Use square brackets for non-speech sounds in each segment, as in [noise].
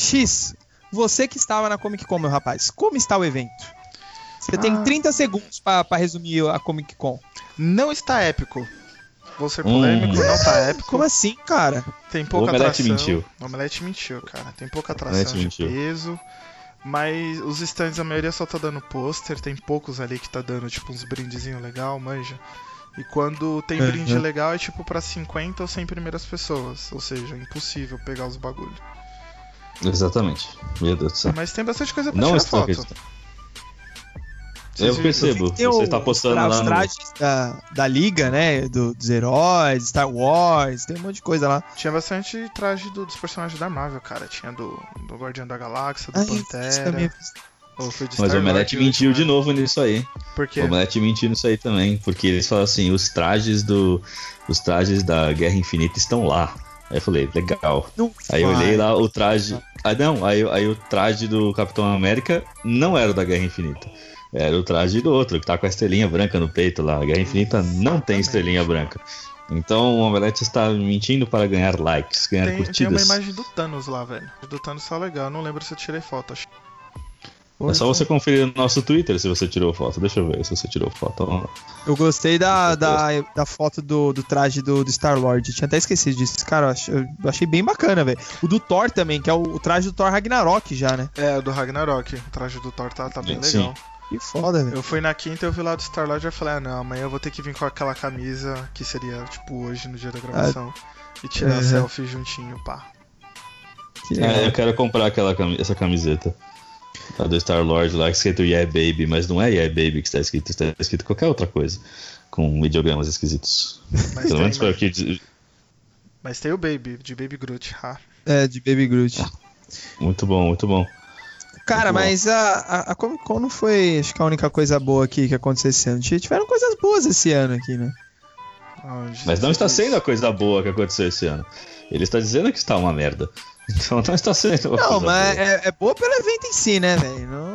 X, você que estava na Comic Con, meu rapaz, como está o evento? Você tem Ah. 30 segundos pra pra resumir a Comic Con. Não está épico. Vou ser polêmico, Hum. não tá épico. Como assim, cara? Tem pouca O Omelete atração. mentiu. O Omelete mentiu, cara. Tem pouca atração de mentiu. peso. Mas os stands, a maioria só tá dando pôster. Tem poucos ali que tá dando, tipo, uns brindezinhos legal, manja. E quando tem Uhum. brinde legal é tipo pra 50 ou 100 primeiras pessoas. Ou seja, é impossível pegar os bagulho. Exatamente. Meu Deus do céu. Mas tem bastante coisa pra Não tirar estou foto. acreditando. Eu percebo. Tem Você está postando os, lá os no. trajes da, da liga, né? do- dos heróis, Star Wars, tem um monte de coisa lá. Tinha bastante traje do- dos personagens da Marvel, cara. Tinha do, do Guardião da Galáxia, do Ai, isso Pantera. Mas o Omelete mentiu de novo nisso aí. Por quê? O Omelete mentiu nisso aí também. Porque eles falam assim: os trajes do. Os trajes da Guerra Infinita estão lá. Aí eu falei, legal. Não Aí eu olhei lá o traje. Ah, não, aí, aí o traje do Capitão América não era o da Guerra Infinita. Era o traje do outro, que tá com a estrelinha branca no peito lá. A Guerra Infinita não tem estrelinha branca. Então o Omelete está mentindo para ganhar likes, ganhar Tem, tem curtidas. uma imagem do Thanos lá, velho. Do Thanos tá legal. Eu não lembro se eu tirei foto. Acho. É só você conferir no nosso Twitter se você tirou foto. Deixa eu ver se você tirou foto. Eu gostei da, da, da foto do, do traje do, do Star-Lord. Tinha até esquecido disso. Cara, eu achei, eu achei bem bacana, velho. O do Thor também, que é o, o traje do Thor Ragnarok já, né? É, o do Ragnarok. O traje do Thor tá, tá bem Sim. legal. Que foda, velho. Eu fui na quinta, eu vi lá do Star-Lord e eu falei, ah não, amanhã eu vou ter que vir com aquela camisa que seria, tipo, hoje no dia da gravação. E tirar Uhum. selfie juntinho, pá. Que legal. É, eu quero comprar aquela, essa camiseta. A do Star Lord lá, que escrito Yeah Baby, mas não é Yeah Baby que está escrito, está escrito qualquer outra coisa. Com ideogramas esquisitos. Mas, Pelo tem, menos foi o que. mas tem o Baby, de Baby Groot. Ah, É, de Baby Groot. Muito bom, muito bom. Cara, Muito bom. mas a, a, a Comic Con não foi, acho que a única coisa boa aqui que aconteceu esse ano. Tiveram coisas boas esse ano aqui, né? onde Mas não está sendo a coisa boa que aconteceu esse ano. Ele está dizendo que está uma merda. Então não está sendo Não, coisa mas boa. é, é boa pelo evento em si, né, velho? Não-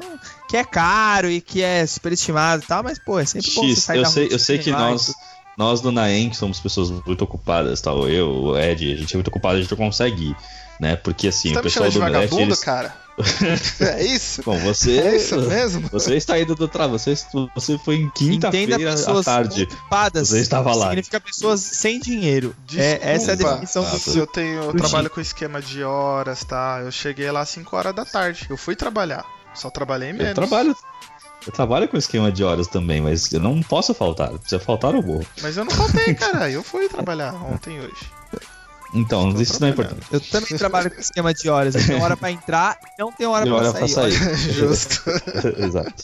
Que é caro e que é superestimado e tal, mas, pô, é sempre bom você X, sair eu da sei, eu sei que e nós, nós do Naem, que somos pessoas muito ocupadas, tal, eu, o Ed, a gente é muito ocupado, a gente não consegue ir, né? Porque assim, Você tá o me pessoal do vagabundo, eles... cara? [laughs] é isso? Bom, você... É isso mesmo? Você está indo do trabalho, você, você foi em quinta-feira à tarde. ocupadas. Você estava lá. Significa pessoas sem dinheiro. É, essa é a Desculpa. definição Ah, do Se eu tenho, eu trabalho com esquema de horas, tá? Eu cheguei lá às 5 horas da tarde. Eu fui trabalhar. Só trabalhei menos. Eu trabalho... Eu trabalho com esquema de horas também, mas eu não posso faltar. Se eu faltar, eu morro. Mas eu não faltei, cara. Eu fui trabalhar ontem e hoje. Então, isso não é importante. Eu também trabalho com esquema de horas. Tem hora pra entrar e não tem hora, E pra, hora sair. pra sair. [laughs] Justo. [laughs] Exato.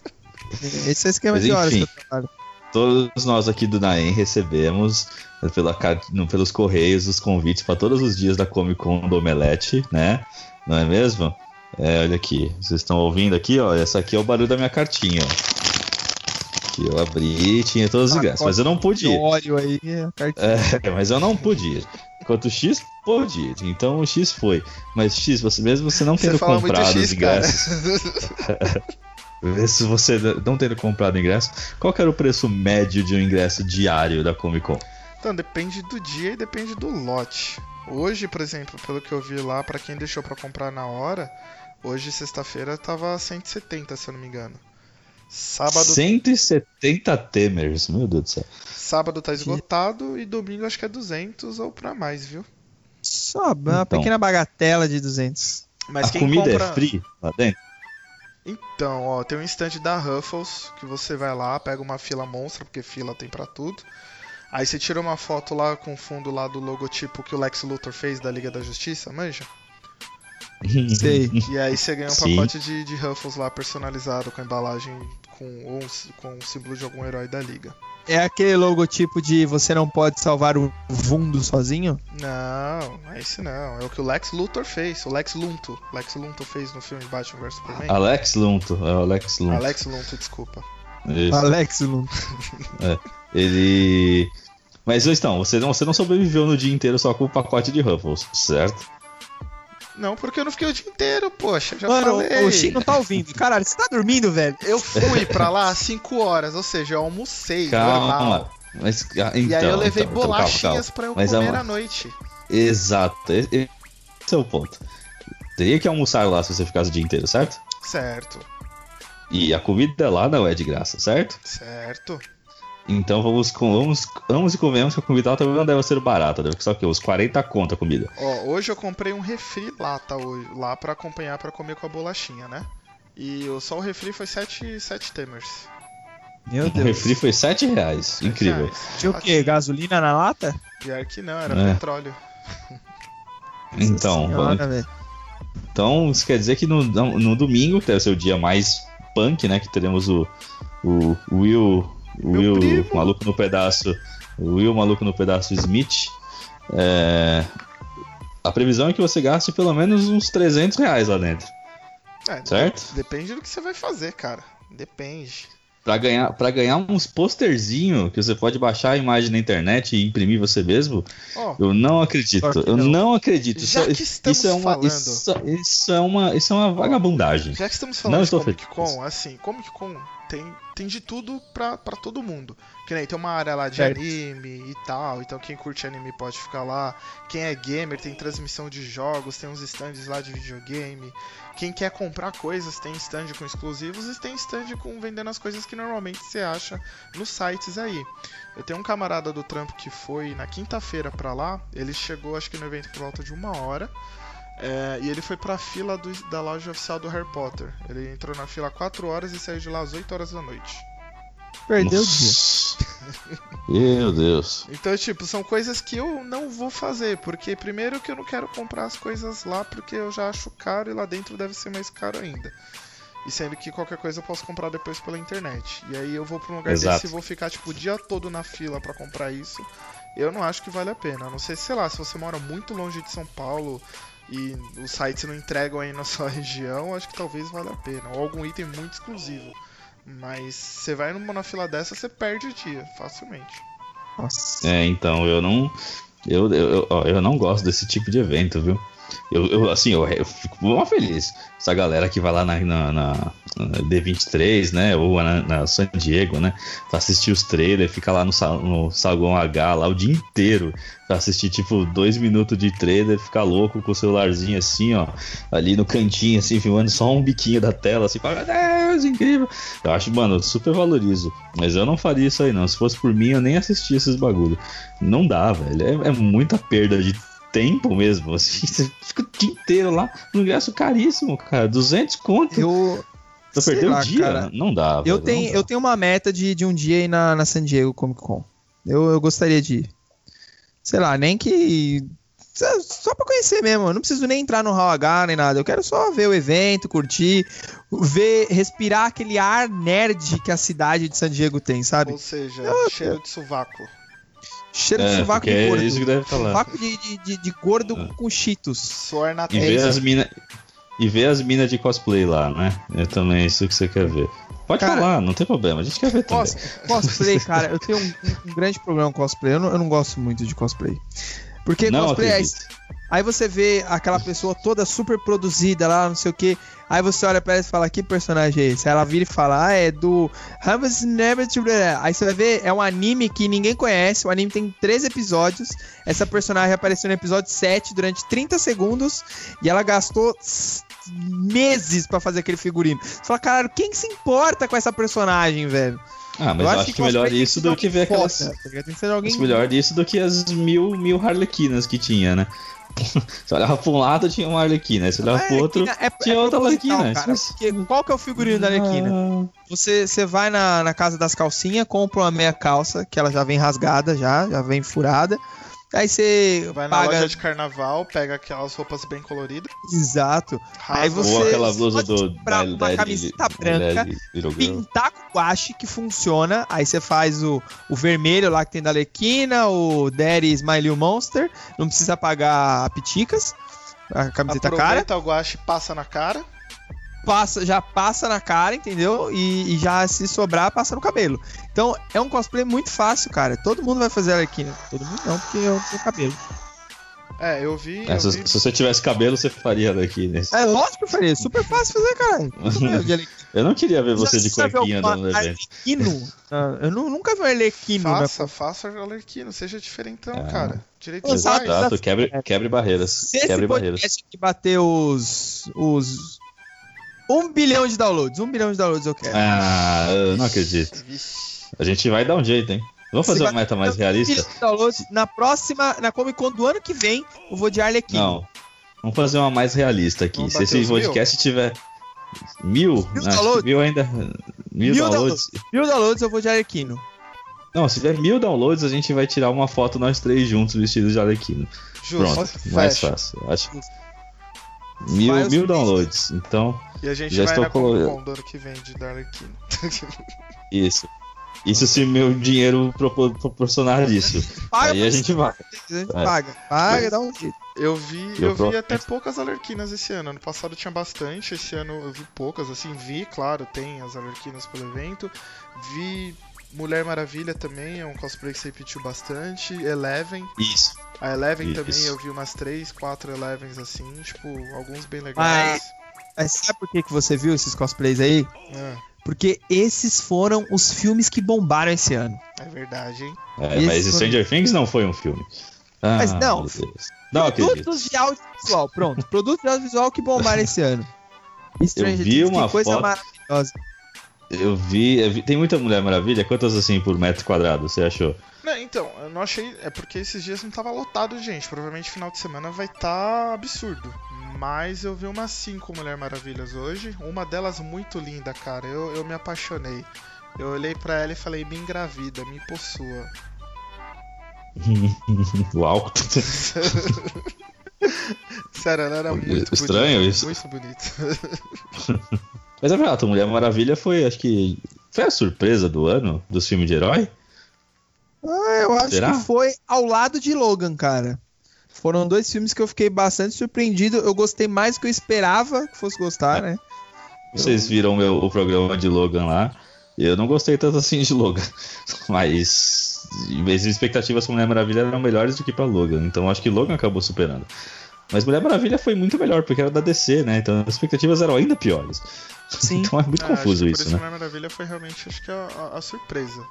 Esse é o esquema Mas, de horas que enfim. eu trabalho. Todos nós aqui do Naem recebemos pela, car- no- pelos correios os convites para todos os dias da Comic Con do Omelete, né? Não é mesmo? É, olha aqui, vocês estão ouvindo aqui, ó. Essa aqui é o barulho da minha cartinha, ó. Que eu abri e tinha todos os Pacote ingressos, mas eu não pude De ir. óleo aí. [laughs] É, mas eu não pude ir. Enquanto o X pôde. Então o X foi. Mas X, você mesmo você não Você tendo muito comprado os X, cara. ingressos. [laughs] Se você não tendo comprado ingresso, qual que era o preço médio de um ingresso diário da Comic Con? Então, depende do dia e depende do lote. Hoje, por exemplo, pelo que eu vi lá, pra quem deixou pra comprar na hora, hoje, sexta-feira, tava 170, se eu não me engano. Sábado, 170 Temers, meu Deus do céu. sábado tá esgotado e domingo acho que é 200 ou pra mais, viu? Só uma Então. pequena bagatela de 200. Mas a quem comida compra... é free lá dentro? Então, ó, tem um stand da Ruffles que você vai lá, pega uma fila monstra, porque fila tem pra tudo. Aí você tira uma foto lá com o fundo lá do logotipo que o Lex Luthor fez da Liga da Justiça, manja? [laughs] Sei. E aí você ganha um Sim. pacote de, de Ruffles lá personalizado com a embalagem com, ou um com o símbolo de algum herói da liga. É aquele logotipo de você não pode salvar o Vundo sozinho? Não, não é esse não. É o que o Lex Luthor fez. O Lex Luthor. Lex Luthor fez no filme Batman vs Superman. Alex Lunto, é o Alex Lunto. Alex Luthor, desculpa. Isso. Alex Lund. [laughs] Ele. Mas então, você não, você não sobreviveu no dia inteiro só com o pacote de Ruffles, certo? Não, porque eu não fiquei o dia inteiro, poxa, já Mano, falei. o Chico não tá ouvindo. Caralho, você tá dormindo, velho? Eu fui pra lá às 5 horas, ou seja, eu almocei, Calma. normal. Mas, ah, E aí eu então, levei então, então, bolachinhas calma, pra eu Mas, comer ama- à noite. Exato, esse é o ponto. teria que almoçar lá se você ficasse o dia inteiro, certo? Certo, E a comida lá não é de graça, certo? certo. Então vamos, com- vamos, vamos e convenhamos que a comida lá também não deve ser barata, deve ser o quê? Uns 40 conto a comida. Ó, hoje eu comprei um refri lata hoje, lá pra acompanhar pra comer com a bolachinha, né? E o- só o refri foi 7 sete temers. Meu O Deus. refri foi 7 reais, Sete incrível. reais. Tinha o quê? Gasolina na lata? Pior que não, era É. petróleo. [laughs] Então, Senhora, vamos- então isso quer dizer que no, no, domingo, que deve ser o dia mais punk, né? Que teremos o, o Will, o Will maluco no pedaço, o Will maluco no pedaço Smith. É, a previsão é que você gaste pelo menos uns 300 reais lá dentro. É, Certo? Depende do que você vai fazer, cara. Depende. Pra ganhar, pra ganhar uns posterzinho que você pode baixar a imagem na internet e imprimir você mesmo, Ó, eu não acredito. Eu não. não acredito. Já Isso, que estamos isso é uma, falando- isso, isso é uma, isso é uma vagabundagem. já que estamos Não falando de estou Comic. Con, assim, Comic Con tem, tem de tudo pra, pra todo mundo. Que nem tem uma área lá de Certo. anime e tal, então quem curte anime pode ficar lá. Quem é gamer tem transmissão de jogos, tem uns stands lá de videogame. Quem quer comprar coisas tem stand com exclusivos e tem stand com vendendo as coisas que normalmente você acha nos sites aí. Eu tenho um camarada do trampo que foi na quinta-feira pra lá, ele chegou acho que no evento por volta de uma hora. É, e ele foi pra fila do- da loja oficial do Harry Potter. Ele entrou na fila 4 horas e saiu de lá às 8 horas da noite. Perdeu o dia. Nossa. [laughs] Meu Deus. Então, tipo, são coisas que eu não vou fazer, porque primeiro que eu não quero comprar as coisas lá porque eu já acho caro e lá dentro deve ser mais caro ainda. E sendo que qualquer coisa eu posso comprar depois pela internet. E aí eu vou pra um lugar Exato. desse e vou ficar, tipo, o dia todo na fila pra comprar isso. Eu não acho que vale a pena. A não sei, sei lá, se você mora muito longe de São Paulo e os sites não entregam aí na [laughs] sua região, acho que talvez valha a pena. Ou algum item muito exclusivo. Mas você vai numa fila dessa, você perde o dia, facilmente. Nossa. É, então, eu não. Eu, eu, eu, eu não gosto desse tipo de evento, viu? Eu, eu, assim, eu, eu fico mó feliz. Essa galera que vai lá na, na, na- na D23, né? Ou na, na San Diego, né? Pra assistir os trailers, fica lá no, no Saguão H lá o dia inteiro. Pra assistir, tipo, dois minutos de trailer, ficar louco com o celularzinho assim, ó. Ali no cantinho, assim, filmando só um biquinho da tela, assim, meu Deus, incrível. Eu acho, mano, eu super valorizo. Mas eu não faria isso aí, não. Se fosse por mim, eu nem assistia esses bagulho. Não dá, velho. É, é muita perda de tempo mesmo. [laughs] Assim, você fica o dia inteiro lá no ingresso caríssimo, cara. 200 conto. Eu. Perder lá, o dia? cara. Não dá. Eu velho, tenho, não dá. eu tenho uma meta de, de um dia ir na, na San Diego Comic Con. Eu, eu gostaria de ir. Sei lá, nem que. Só, só pra conhecer mesmo. Eu não preciso nem entrar no Hall H nem nada. Eu quero só ver o evento, curtir, ver, respirar aquele ar nerd que a cidade de San Diego tem, sabe? Ou seja, cheiro de sovaco. Cheiro de É, sovaco de é gordo. isso que deve falar. Sovaco de, de, de, de gordo É. com cheetos. Suor na E ver testa. as minas. E ver as minas de cosplay lá, né? É também isso que você quer ver. Pode Cara, falar, não tem problema. A gente quer ver também. Cos, cosplay, cara, eu tenho um, um grande problema com cosplay. Eu não, eu não gosto muito de cosplay. Porque não cosplay é acredito. Aí você vê aquela pessoa toda super produzida lá, não sei o que. Aí você olha pra ela e fala, que personagem é esse? Aí ela vira e fala, ah, é do. Hamas Never Aí você vai ver, é um anime que ninguém conhece. O anime tem três episódios. Essa personagem apareceu no episódio 7 durante 30 segundos. E ela gastou meses pra fazer aquele figurino. Você fala, caralho, quem se importa com essa personagem, velho? Ah, mas eu acho, que melhor isso do que ver aquelas. foda, tá? Tem que ser alguém Acho melhor isso do que as mil, mil Harlequinas que tinha, né? [laughs] Você olhava pra um lado, tinha uma Arlequina. Você olhava A pro outro, Arlequina é, tinha é outra Arlequina. cara, porque qual que é o figurino da Arlequina? Ah, Você, você vai na, na casa das calcinhas, compra uma meia calça, que ela já vem rasgada, já, já vem furada. Aí você Vai na paga. loja de carnaval, pega aquelas roupas bem coloridas. Exato. Aí você- Ou aquela blusa do. da- uma camiseta branca. Pintar com guache, que funciona. Aí você faz o, o vermelho lá que tem da Arlequina, o Daddy Smiley Monster. Não precisa pagar piticas. A camiseta cara. Aproveita o guache e passa na cara. Passa, já passa na cara, entendeu? E, e já se sobrar, passa no cabelo. Então é um cosplay muito fácil, cara. Todo mundo vai fazer a Arlequina. Todo mundo não, porque eu tenho cabelo. É, eu vi. É, eu se, vi- se você tivesse cabelo, você faria daqui nesse. É lógico que eu faria, super fácil fazer, caralho. [laughs] Eu não queria ver você Já de cuequinha no evento. Arlequino? Ah, eu nu- nunca vi um Arlequino, né? Faça, faça Alerquino, seja diferentão, É. cara. Direito. Exato, quebre, quebre barreiras. Se esse Quebre barreiras. podcast aqui bater os. os. Um bilhão de downloads, um bilhão de downloads eu quero. Ah, eu não acredito. A gente vai dar um jeito, hein? Vamos fazer uma meta mais realista? downloads, na próxima, na Comic Con do ano que vem, eu vou de Arlequino. Não. Vamos fazer uma mais realista aqui. Vamos Se esse podcast tiver mil, Mil downloads? mil ainda. Mil, Mil downloads. Mil downloads eu vou de Arlequino. Não, se tiver mil downloads, a gente vai tirar uma foto nós três juntos vestidos de Arlequino. Justo. Pronto, mais fácil. Acho. Mil, mil downloads. Então, E a gente Já vai estou na Comic colo- Con do ano que vem de Darlequino. [laughs] isso. Isso se meu dinheiro propo- proporcionar isso. Paga Aí a gente vai. a gente paga. Paga, dá um jeito. Eu vi, Eu eu vi até poucas alerquinas esse ano. Ano passado tinha bastante, esse ano eu vi poucas, assim, vi, claro, tem as alerquinas pelo evento. Vi Mulher Maravilha também, é um cosplay que se repetiu bastante. Eleven. Isso. A Eleven Isso. também eu vi umas 3, 4 Elevens assim, tipo, alguns bem legais. Mas sabe por que, que você viu esses cosplays aí? Ah, Porque esses foram os filmes que bombaram esse ano. é verdade, hein? É, mas foi- Stranger Things não foi um filme. Ah, Mas não. Deus. Não acredito. Produtos de audiovisual, pronto. [laughs] Produtos de audiovisual que bombaram esse ano. Stranger vi Things, uma que coisa foto- maravilhosa. Eu vi, eu vi- Tem muita Mulher Maravilha? Quantas assim por metro quadrado você achou? Não, então, eu não achei. É porque esses dias não tava lotado gente. Provavelmente final de semana vai estar absurdo. Mas eu vi umas 5 Mulher Maravilhas hoje. Uma delas muito linda, cara. Eu, eu me apaixonei. Eu olhei pra ela e falei, me engravida, me possua. [laughs] Uau. [laughs] Sério, ela era muito Estranho bonita. isso. Muito bonita. [laughs] Mas é verdade, Mulher Maravilha foi, acho que. Foi a surpresa do ano dos filmes de herói? Ah, eu acho Será? que foi ao lado de Logan, cara. Foram dois filmes que eu fiquei bastante surpreendido. Eu gostei mais do que eu esperava que fosse gostar, né? Vocês viram meu, o programa de Logan lá. Eu não gostei tanto assim de Logan. [laughs] Mas. As expectativas pra Mulher Maravilha eram melhores do que pra Logan. Então acho que Logan acabou superando. Mas Mulher Maravilha foi muito melhor, porque era da DC, né? Então as expectativas eram ainda piores. Sim. [laughs] Então é muito É, confuso acho que isso, por isso né? Mulher Maravilha foi realmente, acho que a, a- a surpresa.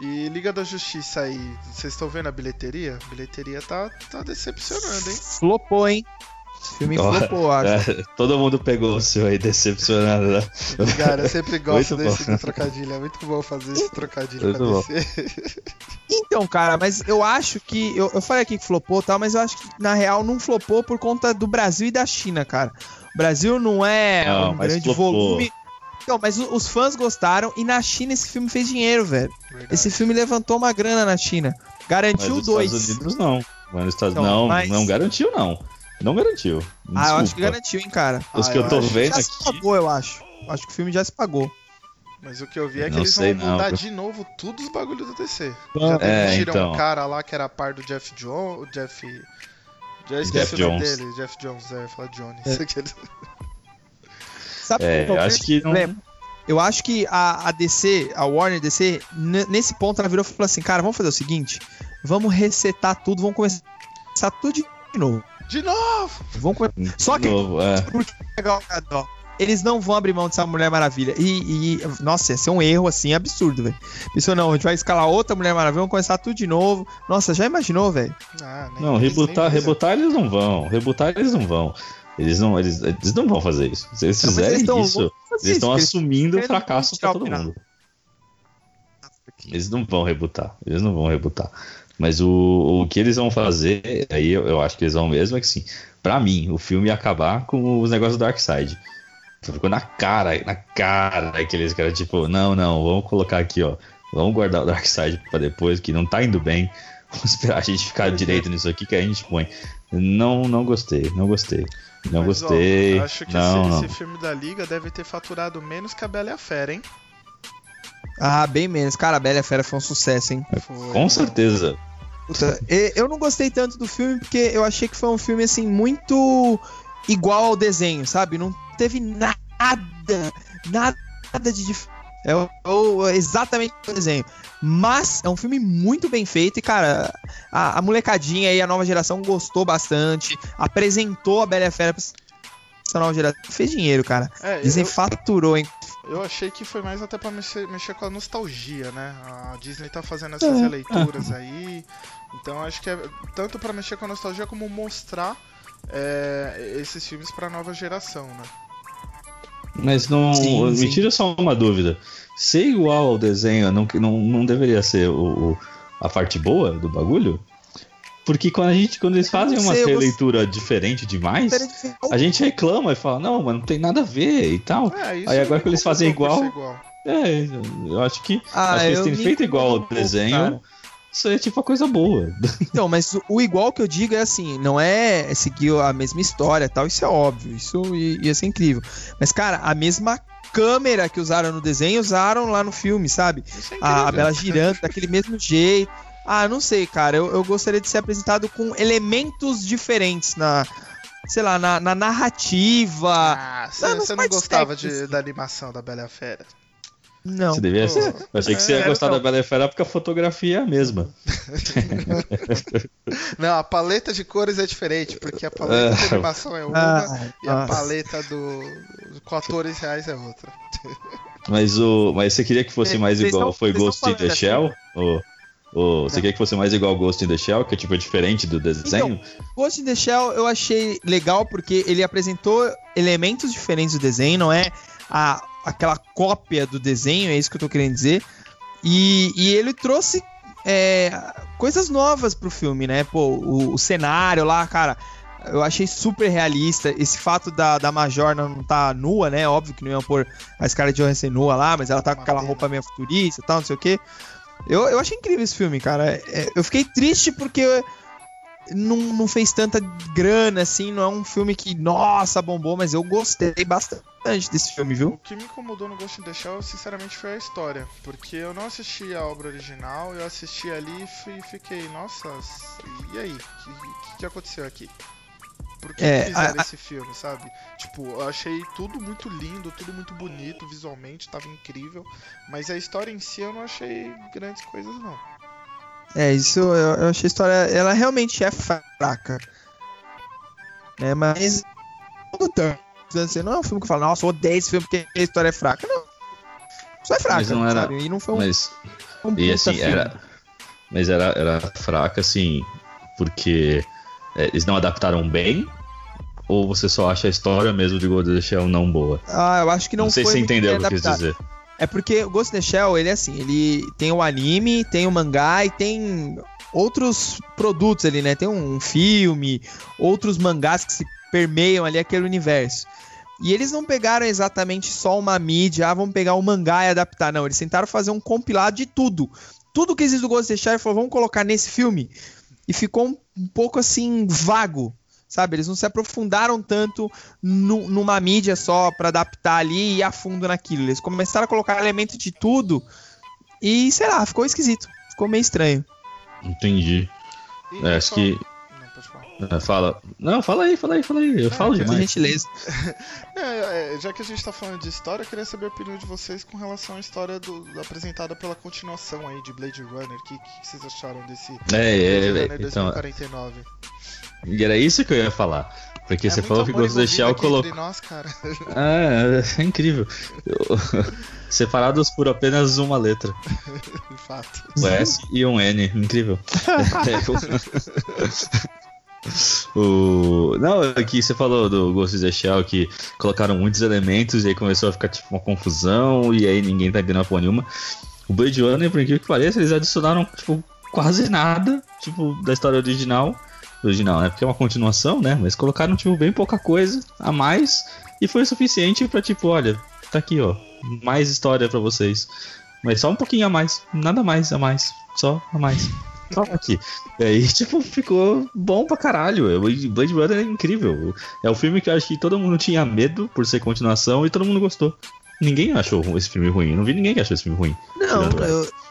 E Liga da Justiça aí, vocês estão vendo a bilheteria? A bilheteria tá, tá decepcionando, hein? Flopou, hein? Esse filme Ó, flopou, acho. É, todo mundo pegou o seu aí decepcionado, né? Cara, eu sempre gosto Muito desse bom. trocadilho, é muito bom fazer esse trocadilho Muito pra bom. descer. Então, cara, mas eu acho que. Eu, eu falei aqui que flopou e tal, mas eu acho que na real não flopou por conta do Brasil e da China, cara. O Brasil não é Não, um mas grande flopou. volume. Então, mas os fãs gostaram e na China esse filme fez dinheiro, velho. Verdade. Esse filme levantou uma grana na China. Mas Garantiu nos dois. Estados Unidos não. Mas nos Estados Então, não, mas- não garantiu, não. Não garantiu. Ah, eu acho que Desculpa. garantiu, hein, cara. Os Ah, que eu eu tô acho. vendo Já se aqui. pagou, eu acho. Acho que o filme já se pagou. Mas o que eu vi é que Não eles sei, vão não. mudar de novo tudo os bagulhos do DC. Ah, Já é, então. um cara lá que era par do Jeff Jones. O Jeff. Já esqueci Jeff o nome Jones. dele, Jeff Jones, é, fala Jones. [laughs] Sabe É, qual que é o acho que não. Eu acho que a, a DC, a Warner DC, nesse ponto ela virou e falou assim, cara, vamos fazer o seguinte, vamos resetar tudo, vamos começar tudo de novo. De novo! De Só que novo, é. [laughs] Eles não vão abrir mão dessa Mulher Maravilha. E, e, nossa, ia ser um erro assim absurdo, velho. Pensou, não, a gente vai escalar outra Mulher Maravilha, vamos começar tudo de novo. Nossa, já imaginou, velho? Ah, nem- Não, eles rebutar, rebutar eles não vão. Rebutar eles não vão. Eles não, eles, eles não vão fazer isso. Se eles fizerem tão isso, eles estão isso, assumindo o fracasso pra todo mundo. Eles não vão rebutar. Eles não vão rebutar. Mas o, o que eles vão fazer, aí eu, eu acho que eles vão mesmo, é que sim, pra mim, o filme ia acabar com os negócios do Darkseid. Ficou na cara, na cara que eles querem, tipo, não, não, vamos colocar aqui, ó. Vamos guardar o Darkseid pra depois, que não tá indo bem. Vamos esperar a gente ficar direito nisso aqui que a gente põe. Não, não gostei, não gostei. Não Mas, ó, gostei. acho que não, esse, não. esse filme da Liga deve ter faturado menos que a Bela e a Fera, hein? Ah, bem menos. Cara, a Bela a Fera foi um sucesso, hein? Foi. Com certeza. Puta, eu não gostei tanto do filme porque eu achei que foi um filme assim muito igual ao desenho, sabe? Não teve nada, nada de É o, o- exatamente o desenho. Mas é um filme muito bem feito e, cara, a, a molecadinha aí, a nova geração gostou bastante, apresentou a Bela e a Fera essa nova geração. Fez dinheiro, cara. É, Disney eu, faturou, hein? eu achei que foi mais até pra mexer, mexer com a nostalgia, né? A Disney tá fazendo essas releituras aí. Então acho que é tanto pra mexer com a nostalgia como mostrar é, esses filmes pra nova geração, né? Mas não. Sim, me sim. tira só uma dúvida. Ser igual ao desenho não, não, não deveria ser o, o- a parte boa do bagulho? Porque quando, a gente, quando eles fazem uma sei, releitura diferente demais, a gente reclama e fala, não, mas não tem nada a ver e tal. É, Aí agora me que eles fazem igual- ser É, eu acho que, Ah, acho que eles eu têm feito igual ao pouco, desenho. cara. Isso é tipo a coisa boa. [laughs] Então, mas o, o igual que eu digo é assim, não é seguir a mesma história e tal, isso é óbvio, isso ia ser incrível. Mas, cara, a mesma câmera que usaram no desenho, usaram lá no filme, sabe? Isso é A, a. Bela girando [laughs] daquele mesmo jeito. Ah, não sei, cara, eu, eu gostaria de ser apresentado com elementos diferentes na, sei lá, na, na narrativa. Ah, você Não, não não gostava de, da animação da Bela e a Fera? Não. Você devia ser. Eu achei que você ia É, gostar então. da Bela e a Fera porque a fotografia é a mesma. [laughs] Não, a paleta de cores é diferente, porque a paleta de É. animação é uma Ah, e a nossa. paleta do, com atores reais é outra. Mas, o, mas você queria que fosse É, mais vocês igual estão- foi Ghost in the Shell? assim, Ou, ou você queria que fosse mais igual Ghost in the Shell, que é tipo diferente do desenho? Ghost in the Shell eu achei legal porque ele apresentou elementos diferentes do desenho, não é a, aquela cópia do desenho, é isso que eu tô querendo dizer. E, e ele trouxe é, coisas novas pro filme, né? Pô, o, o cenário lá, cara, eu achei super realista. Esse fato da, da Major não tá nua, né? Óbvio que não iam pôr a Scarlett Johansson nua lá, mas ela tá com aquela roupa meio futurista e tal, não sei o quê. Eu, eu achei incrível esse filme, cara. É, eu fiquei triste porque não, não fez tanta grana, assim, não é um filme que, nossa, bombou, mas eu gostei bastante desse filme, O viu? que me incomodou no Ghost in the Shell, sinceramente, foi a história. Porque eu não assisti a obra original, eu assisti ali e fi- fiquei, nossa, e aí? O que, que aconteceu aqui? Por que É, fizeram a- esse filme, sabe? Tipo, eu achei tudo muito lindo, tudo muito bonito, visualmente, tava incrível. Mas a história em si eu não achei grandes coisas, não. É, isso eu, eu achei a história, ela realmente é fraca. É, mas. Não tanto. Assim, não é um filme que eu falo, nossa, eu odeio esse filme porque a história é fraca. Não. Só é fraca, Mas não era- sabe? E não foi um, Mas, um e assim, filme. era. Mas era, era fraca, assim, porque é, eles não adaptaram bem? Ou você só acha a história mesmo de Ghost in the Shell não boa? Ah, eu acho que não, Não, sei se você entendeu o que eu quis dizer. É porque o Ghost in the Shell, ele é assim, ele tem o anime, tem o mangá e tem outros produtos ali, né? Tem um filme, outros mangás que se permeiam ali aquele universo. E eles não pegaram exatamente só uma mídia, ah, vamos pegar o mangá e adaptar. Não, eles tentaram fazer um compilado de tudo. Tudo que existe do Ghost in the Shell, falou, vamos colocar nesse filme. E ficou um, um pouco assim, vago, sabe? Eles não se aprofundaram tanto nu- numa mídia só pra adaptar ali e ir a fundo naquilo. Eles começaram a colocar elementos de tudo e, sei lá, ficou esquisito. Ficou meio estranho. Entendi. É, acho que. Fala. Não, fala aí, fala aí, fala aí. Eu falo que Por demais. gentileza. [laughs] É, é, já que a gente tá falando de história, eu queria saber a opinião de vocês com relação à história do- apresentada pela continuação aí de Blade Runner. O que, que vocês acharam desse É, é, Blade é, Runner então, 2049? e era isso que eu ia falar. Porque você falou que the envolvido Shell colocou. entre nós, cara. [laughs] É, é incrível. Eu- [laughs] Separados por apenas uma letra. De fato. Um S e um N. Incrível. [laughs] o... Não, aqui você falou do Ghost in the Shell que colocaram muitos elementos e aí começou a ficar tipo uma confusão e aí ninguém tá entendendo a porra nenhuma. O Blade Runner, por incrível que pareça, eles adicionaram tipo quase nada tipo da história original. Original, né? Porque é uma continuação, né? Mas colocaram tipo bem pouca coisa a mais e foi o suficiente pra tipo, olha, tá aqui, ó, mais história pra vocês. Mas só um pouquinho a mais, nada mais a mais, só a mais. Só aqui. E aí, [laughs] tipo, ficou bom pra caralho. O Blade Runner é incrível. É o filme que eu acho que todo mundo tinha medo por ser continuação e todo mundo gostou. Ninguém achou esse filme ruim. Eu não vi ninguém que achou esse filme ruim. Não, eu. [laughs]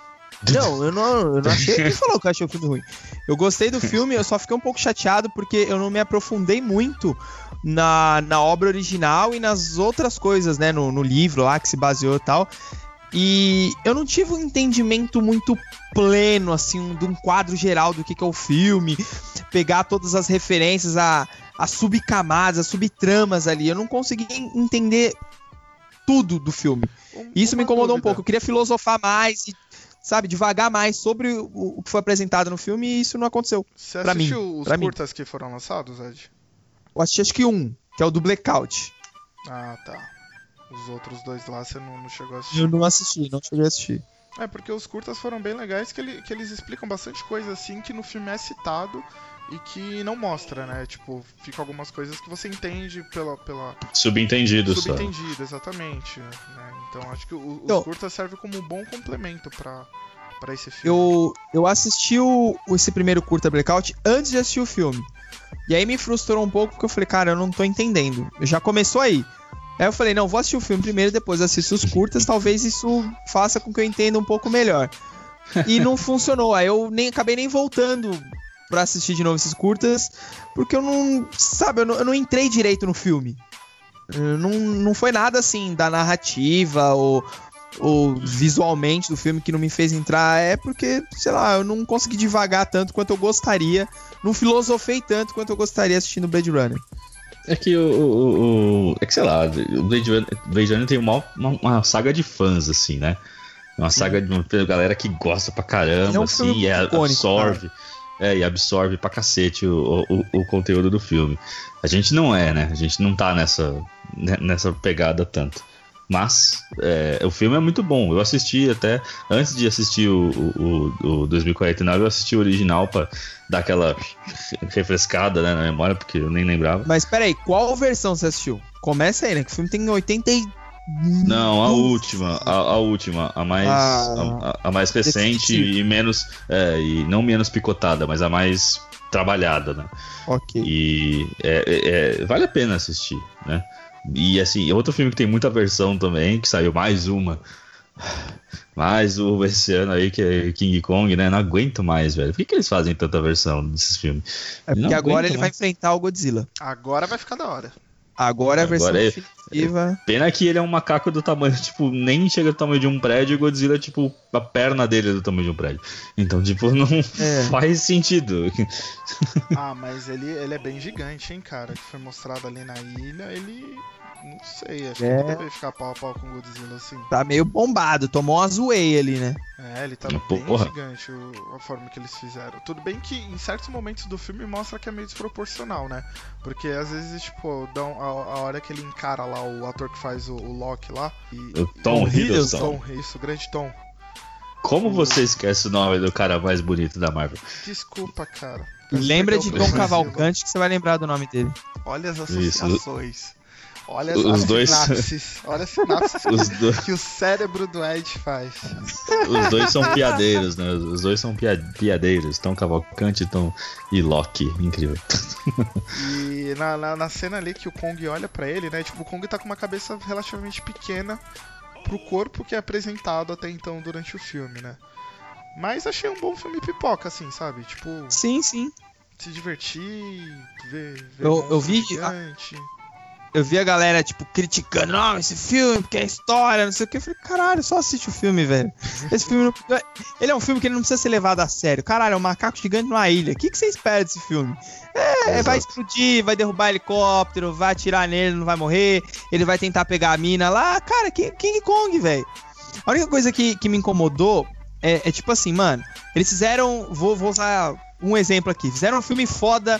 Não, eu não, eu não achei. Quem falou que eu achei o filme ruim? Eu gostei do filme, eu só fiquei um pouco chateado porque eu não me aprofundei muito na, na obra original e nas outras coisas, né? No, no livro lá que se baseou e tal. E eu não tive um entendimento muito pleno, assim, de um quadro geral do que, que é o filme, pegar todas as referências a, a subcamadas, a subtramas ali. Eu não consegui entender tudo do filme. Um- isso me incomodou um dúvida. pouco. Eu queria filosofar mais e, sabe, devagar mais sobre o, que foi apresentado no filme e isso não aconteceu. Você pra mim, assistiu os pra mim. curtas que foram lançados, Ed? Eu assisti acho que um, que é o do Blackout. Ah, tá. Os outros dois lá você não, não chegou a assistir. Eu não assisti, não cheguei a assistir. É, porque os curtas foram bem legais, que, ele- que eles explicam bastante coisa assim que no filme é citado e que não mostra, né? Tipo, fica algumas coisas que você entende pela, pela Subentendido só. subentendido, exatamente. Né? Então acho que o- os Então- curtas servem como um bom complemento pra, pra esse filme. Eu, eu assisti o, esse primeiro curta Blackout antes de assistir o filme. E aí me frustrou um pouco porque eu falei, cara, eu não tô entendendo. Já começou aí. Aí eu falei, não, vou assistir o filme primeiro, depois assisto os curtas, talvez isso faça com que eu entenda um pouco melhor. E não [laughs] funcionou. Aí eu nem acabei nem voltando pra assistir de novo esses curtas, porque eu não, sabe, eu não, eu não entrei direito no filme. Não, não foi nada assim da narrativa ou, ou visualmente do filme que não me fez entrar. É porque, sei lá, eu não consegui devagar tanto quanto eu gostaria. Não filosofei tanto quanto eu gostaria assistindo Blade Runner. É que o, o, o- É que sei lá, o Blade Runner, Blade Runner tem uma, uma, uma saga de fãs, assim, né? Uma saga de uma galera que gosta pra caramba, é um assim, e icônico, absorve. É, e absorve pra cacete o, o, o conteúdo do filme. A gente não é, né? A gente não tá nessa, né, nessa pegada tanto. Mas é, o filme é muito bom. Eu assisti até. Antes de assistir o, o, o, o 2049, eu assisti o original pra dar aquela refrescada né, na memória, porque eu nem lembrava. Mas peraí, qual versão você assistiu? Começa aí, né? Que o filme tem 80 e... Não, a última, a, a última, a mais, Ah, a, a mais recente definitiva. e menos, é, e não menos picotada, mas a mais trabalhada, né? Ok. E é, é- é- vale a pena assistir, né? E assim, outro filme que tem muita versão também, que saiu mais uma, mais uma esse ano aí, que é King Kong, né? Não aguento mais, velho. Por que, que eles fazem tanta versão desses filmes? É porque agora ele vai mais. enfrentar o Godzilla. Agora vai ficar da hora. Agora é a versão Agora é- definitiva. Pena que ele é um macaco do tamanho, [laughs] tipo, nem chega do tamanho de um prédio e Godzilla, tipo, a perna dele é do tamanho de um prédio. Então, tipo, [laughs] não É. faz sentido. Ah, mas ele, ele é bem gigante, hein, cara? Que foi mostrado ali na ilha, ele. Não sei, acho É. que não deve ficar pau a pau com o Godzilla assim. Tá meio bombado, tomou uma zoeia ali, né? É, ele tá Porra. bem gigante o- a forma que eles fizeram. Tudo bem que em certos momentos do filme mostra que é meio desproporcional, né? Porque às vezes, tipo, dão a, a hora que ele encara lá o ator que faz o, o Loki lá. E, O Tom Hiddleston. Tom, isso, o grande Tom. Como você esquece o nome do cara mais bonito da Marvel? Desculpa, cara. Lembra de Tom. Cavalcante que você vai lembrar do nome dele. Olha as Isso. Olha as, Os as dois- sinapses. Olha as sinapses [laughs] Os, do- que o cérebro do Ed faz. os dois são piadeiros, né? Os dois são pia- piadeiros. Tom Cavalcante Tom e Loki. Incrível. E na, na, na cena ali que o Kong olha pra ele, né? Tipo, o Kong tá com uma cabeça relativamente pequena pro corpo que é apresentado até então durante o filme, né? Mas achei um bom filme pipoca, assim, sabe? Tipo, Sim, sim. se divertir, ver. ver Eu- eu vi- gigante. Eu vi a galera, tipo, criticando, não, esse filme, porque é história, não sei o que. Eu falei, caralho, só assiste o filme, velho. Esse filme não... Ele é um filme que ele não precisa ser levado a sério. Caralho, é um macaco gigante numa ilha. O que, que você espera desse filme? É, vai explodir, vai derrubar helicóptero, vai atirar nele, não vai morrer. Ele vai tentar pegar a mina lá. Cara, King, King Kong, velho. A única coisa que, que me incomodou é, é tipo assim, mano. Eles fizeram. Vou, vou usar um exemplo aqui. Fizeram um filme foda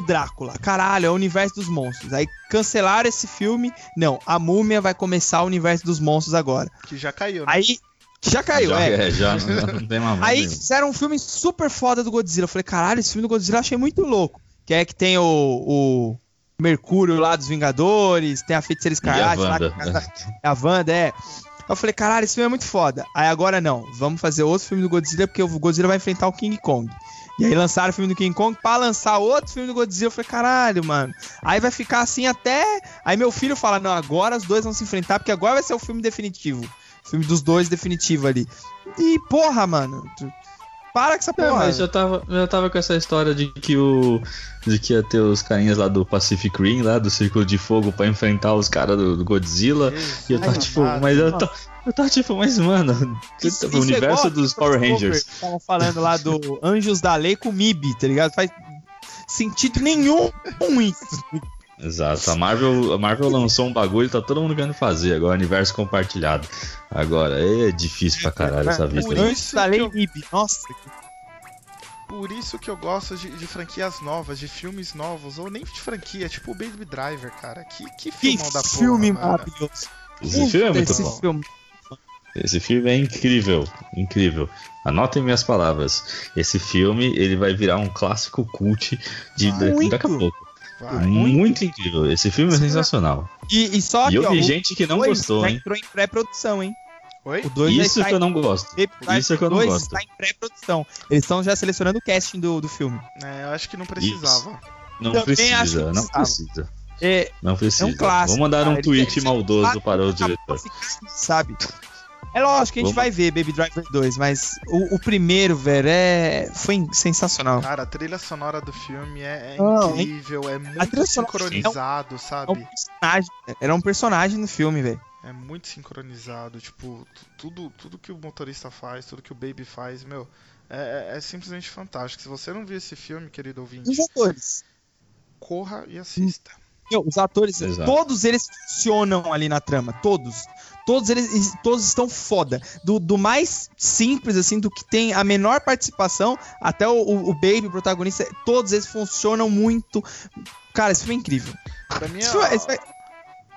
do Drácula. Caralho, é o universo dos monstros. Aí cancelaram esse filme. Não, a múmia vai começar o universo dos monstros agora. Que já caiu, né? Aí. Já caiu, já, é. já não, não tem mais Aí fizeram um filme super foda do Godzilla. Eu falei, caralho, esse filme do Godzilla eu achei muito louco. Que é que tem o, o Mercúrio lá dos Vingadores, tem a Feiticeira a Escarlate lá, a Wanda, é. Eu falei, caralho, esse filme é muito foda. Aí agora não, vamos fazer outro filme do Godzilla, porque o Godzilla vai enfrentar o King Kong. E aí lançaram o filme do King Kong pra lançar outro filme do Godzilla. Eu falei, caralho, mano. Aí vai ficar assim até. Aí meu filho fala, não, agora os dois vão se enfrentar, porque agora vai ser o filme definitivo. O filme dos dois definitivo ali. E, porra, mano. tu- Para com essa Não, porra. mas já tava, já tava com essa história de que o. De que ia ter os carinhas lá do Pacific Rim, lá do Círculo de Fogo, pra enfrentar os caras do, do Godzilla. E eu tava Jesus tipo, amado. mas eu tô. Eu tava tipo, mas mano, Isso- o é universo igual dos Power Rangers. que Estavam falando lá do Anjos da Lei com MIB, tá ligado? Faz sentido nenhum isso. Exato. A Marvel, a Marvel lançou um bagulho, tá todo mundo querendo fazer agora, universo compartilhado. Agora, é difícil pra caralho essa vida. Por? Anjos isso da que Lei eu- MIB. Nossa, Por isso que eu gosto de, de franquias novas, de filmes novos, ou nem de franquia, tipo o Baby Driver, cara. Que, que que filmão da porra, filme maravilhoso. Esse filme é muito Esse bom. filme. Esse filme é incrível, incrível. Anotem minhas palavras. Esse filme, ele vai virar um clássico cult de daqui a pouco. Vai. Muito, incrível. Esse filme é Sim. sensacional. E, e só E que, eu ó, vi o gente que não dois gostou, já hein? entrou em pré-produção, hein? Oi? O 2 já Isso está que eu em não gosto. Isso que eu não 2 gosto. está em pré-produção. Eles estão já selecionando o casting do, do filme. É, eu acho que não precisava. Não Também acho que precisa, não precisa. É, Não precisa. É um clássico, Vou mandar um cara. Tweet maldoso para o diretor. ficando, Sabe? É lógico que a gente Vamos- vai ver Baby Driver 2, mas o, o primeiro, velho, é... foi sensacional. Cara, a trilha sonora do filme é, é Não, incrível, é muito sonora sincronizado, É um sabe? personagem, era um personagem no filme, velho. É muito sincronizado, tipo, tu- tudo, tudo que o motorista faz, tudo que o Baby faz, meu, é, é- é simplesmente fantástico. Se você não viu esse filme, querido ouvinte, corra e assista. Meu, os atores, Exato. todos eles funcionam ali na trama, todos. Todos eles todos estão foda. Do, do mais simples, assim, do que tem a menor participação, até o, o, Baby, o protagonista, todos eles funcionam muito. Cara, esse filme é incrível. Pra mim, filme- esse a, filme-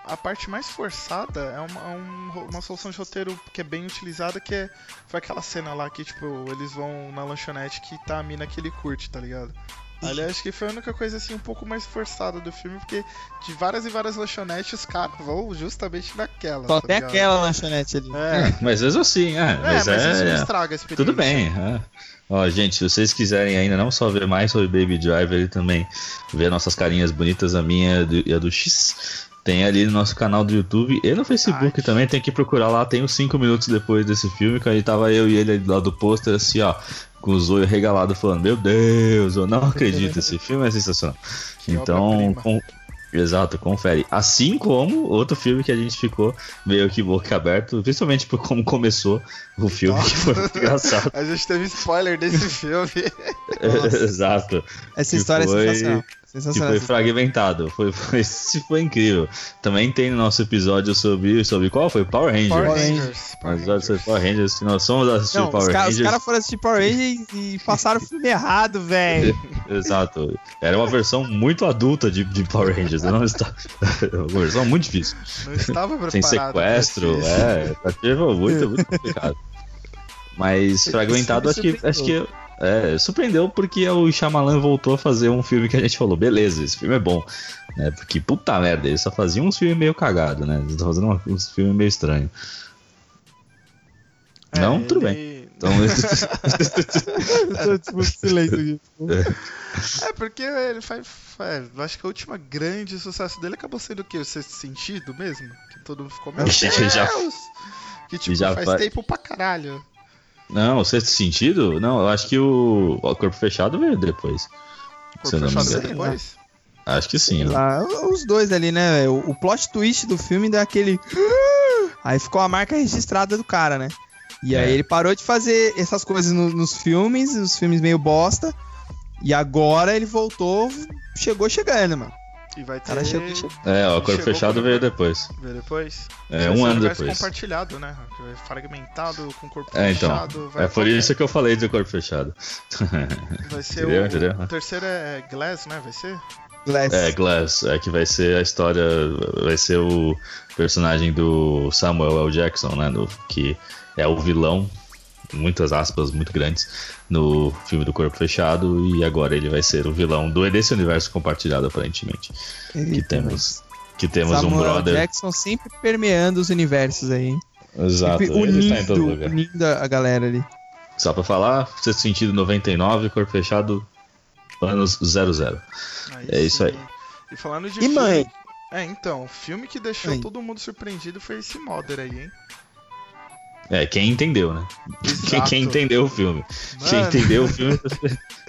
a parte mais forçada é uma, é um uma solução de roteiro que é bem utilizada, que é, foi aquela cena lá que, tipo, eles vão na lanchonete que tá a mina que ele curte, tá ligado? Ali acho que foi a única coisa assim um pouco mais forçada do filme, porque de várias e várias lanchonetes os caras vão justamente naquela. Só tá tem ligado? aquela lanchonete ali. É, Mas mesmo assim, é. é mas mas, é, isso não é. estraga a experiência. Tudo bem. é. Ó, gente, se vocês quiserem ainda não só ver mais sobre Baby Driver e também ver nossas carinhas bonitas, a minha e a do X, tem ali no nosso canal do YouTube e no Facebook Ai. também. Tem que procurar lá. Tem uns 5 minutos depois desse filme, que aí tava eu e ele ali lá do pôster, assim, ó, com os olhos regalados, falando: Meu Deus, eu não acredito, esse [laughs] filme é sensacional. Que então, com- Exato, confere. Assim como outro filme que a gente ficou meio que boca aberto, principalmente por como começou o filme, que foi muito engraçado. [laughs] A gente teve spoiler desse filme. [laughs] Nossa. Exato. Essa história foi- é sensacional. Que Sensacional. foi fragmentado. Foi, [laughs] foi, foi incrível. Também tem no nosso episódio sobre, sobre qual? Foi Power Ranger. Power Rangers. Power episódio sobre Rangers. Power Rangers, que nós somos assistir Não, os Power caras Rangers. cara foram assistir Power Rangers e, passaram o filme errado, velho. [laughs] Exato. Era uma versão muito adulta de, de Power Rangers. Não está... [laughs] uma versão muito difícil. Não estava preparado. Sem sequestro, é. Tá tipo, muito, muito complicado. Mas fragmentado, acho que, acho que é, surpreendeu porque o Shyamalan voltou a fazer um filme que a gente falou, beleza, esse filme é bom. Né? Porque, puta merda, ele só fazia uns filmes meio cagados, né? Ele tá fazendo uns filmes meio estranhos. É, Não, tudo bem. Então, [laughs] tô tipo silêncio aqui. É, porque ele faz. é, eu acho que a última grande sucesso dele acabou sendo o quê? O sexto sentido mesmo? Que todo mundo ficou, [laughs] Deus! Já- Que tipo, já faz fa- tempo pra caralho. Não, o sexto sentido? Não, eu acho que o, o Corpo Fechado veio depois. Se eu Corpo não me fechado engano. veio depois? Acho que sim. né? Os dois ali, né? O, o plot twist do filme deu aquele. [gasps] Aí ficou a marca registrada do cara, né? E aí É. ele parou de fazer essas coisas no- nos filmes, os filmes meio bosta. E agora ele voltou, chegou chegando, mano. E vai ter. Cara. É, o Corpo Fechado veio depois. Veio depois? É, um ano depois. compartilhado, né? Fragmentado com corpo É, então. fechado. É por isso que eu falei do Corpo Fechado. [laughs] Vai ser Entendeu? o, Entendeu? o terceiro é Glass, né? Vai ser? Glass. É, Glass, é que vai ser a história, vai ser o personagem do Samuel L. Jackson, né, do, que é o vilão, muitas aspas muito grandes, no filme do Corpo Fechado, e agora ele vai ser o vilão do desse universo compartilhado, aparentemente, que Eita, temos, que temos um Samuel brother... Jackson sempre permeando os universos aí. Exato, Sempre ele unindo, está em todo lugar. unindo a galera ali. Só pra falar, sexto sentido 99, Corpo Fechado, anos 00. É isso aí. E falando de E filme- mãe? É, então, o filme que deixou Mãe. todo mundo surpreendido foi esse Mother aí, hein? É, quem entendeu, né? Quem, quem entendeu o filme. Quem Mano. entendeu o filme.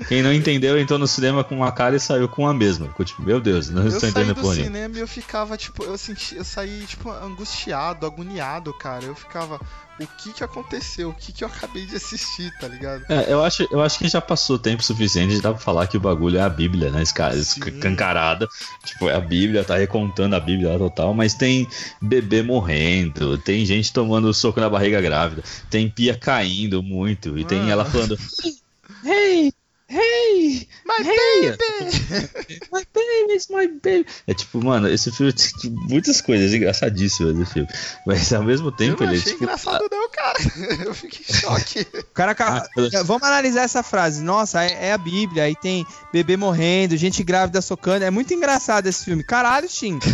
Quem não entendeu entrou no cinema com uma cara e saiu com a mesma. Ficou tipo, meu Deus, não Eu estou saí entendendo do porra nenhuma. cinema e eu ficava, tipo, eu senti, eu saí, tipo, angustiado, agoniado, cara. Eu ficava, o que que aconteceu? O que que eu acabei de assistir, tá ligado? É, eu acho, eu acho que já passou tempo suficiente de dar pra falar que o bagulho é a Bíblia, né? Escancarada. Tipo, é a Bíblia, tá recontando a Bíblia lá total, mas tem bebê morrendo, tem gente tomando soco na barriga grávida, tem pia caindo muito, e tem Mano. ela falando. [laughs] Hey! Mas Hey! baby! My baby, it's my baby. É tipo, mano, esse filme tem muitas coisas engraçadíssimas esse filme. Mas ao mesmo Eu tempo não ele é achei tipo. engraçado não, cara. [laughs] Eu fiquei em choque. O cara acaba- Ah, Vamos analisar essa frase. Nossa, é, é a Bíblia, aí tem bebê morrendo, gente grávida socando. É muito engraçado esse filme. Caralho, Tim. [laughs]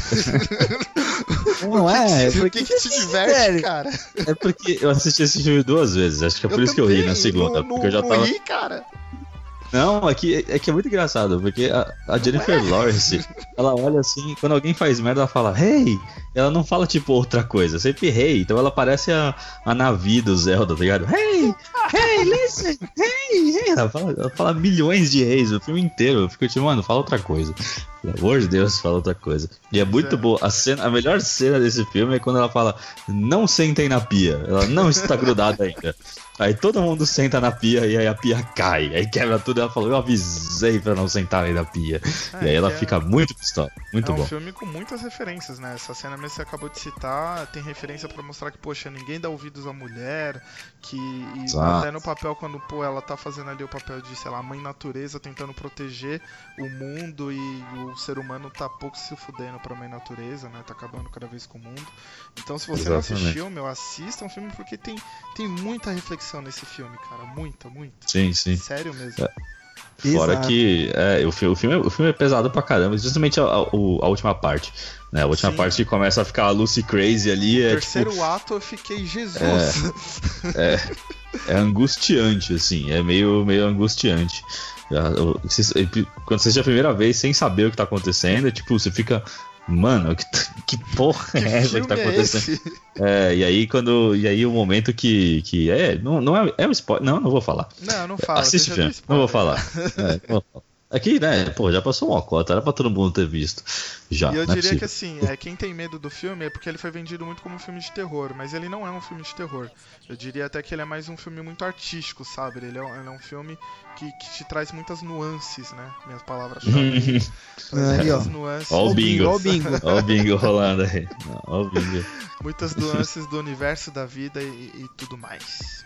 Não é, é o que porque, que te diverte, sério? cara? é porque eu assisti esse filme duas vezes. Acho que é por isso que eu ri na segunda. não- porque eu já não tava. ri, cara. Não, é que, é que é muito engraçado, porque a, a Jennifer Lawrence, ela olha assim, quando alguém faz merda, ela fala, hey! Ela não fala tipo outra coisa, sempre hey. Então ela parece a, a Navi do Zelda, tá ligado? Hey! Hey, listen! Hey! hey. Ela, fala, ela fala milhões de reis o filme inteiro. Eu fico tipo, mano, fala outra coisa. Pelo amor de Deus, fala outra coisa. E é muito é. boa. A, cena, a melhor cena desse filme é quando ela fala, não sentem na pia. Ela não está grudada ainda. Aí todo mundo senta na pia e aí a pia cai. Aí quebra tudo. Ela falou, eu avisei pra não sentar aí na pia. e aí ela é- fica muito pistola. Muito é um bom. filme com muitas referências, né? Essa cena mesmo que você acabou de citar tem referência pra mostrar que, poxa, ninguém dá ouvidos à mulher, que Exato. até no papel quando, pô, ela tá fazendo ali o papel de, sei lá, mãe natureza tentando proteger o mundo e o ser humano tá pouco se fudendo pra mãe natureza, né? Tá acabando cada vez com o mundo. Então, se você não Exatamente. assistiu, meu, assista um filme porque tem, tem muita reflexão nesse filme, cara. Muita, muita. Sim, sim. Sério mesmo. Fora Exato. que é, o, fi- o filme, o filme é pesado pra caramba, justamente a, a- o- a última parte. Né? A última Sim. parte que começa a ficar a Lucy crazy ali. No É, terceiro tipo, ato eu fiquei, Jesus. é angustiante, assim. É meio, meio angustiante. O- Quando você assiste a primeira vez sem saber o que tá acontecendo, é tipo, você fica. Mano, que, que porra Que é essa que tá é acontecendo? É, e aí quando. E aí o momento que. que é, não, não é, é um spoiler. Não, não vou falar. Não, não fala. Assiste o filme, não vou falar. É, não vou falar. Aqui, né, pô, já passou uma cota, era pra todo mundo ter visto. Já. E eu não é diria que possível. assim, é, quem tem medo do filme é porque ele foi vendido muito como um filme de terror, mas ele não é um filme de terror. Eu diria até que ele é mais um filme muito artístico, sabe? Ele é um, ele é um filme que, que te traz muitas nuances, né? Minhas palavras [laughs] traz Aí, ó. nuances. Ó o bingo. Ó o bingo. [laughs] Ó o bingo rolando aí. Ó o bingo. Muitas nuances do universo da vida e, e tudo mais.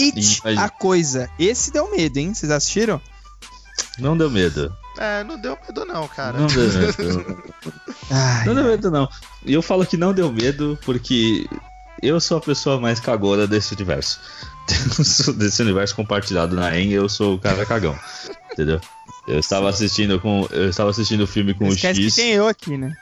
It, Imagina. a coisa. Esse deu medo, hein? Vocês assistiram? Não deu medo. É, não deu medo não, cara. Não deu medo. [laughs] Ai, Não deu medo, não. E eu falo que não deu medo porque eu sou a pessoa mais cagona desse universo. [laughs] desse universo compartilhado na EN, eu sou o cara cagão. Entendeu? Eu estava assistindo com. Eu estava assistindo o filme com o Esquece X. que tem eu aqui, né?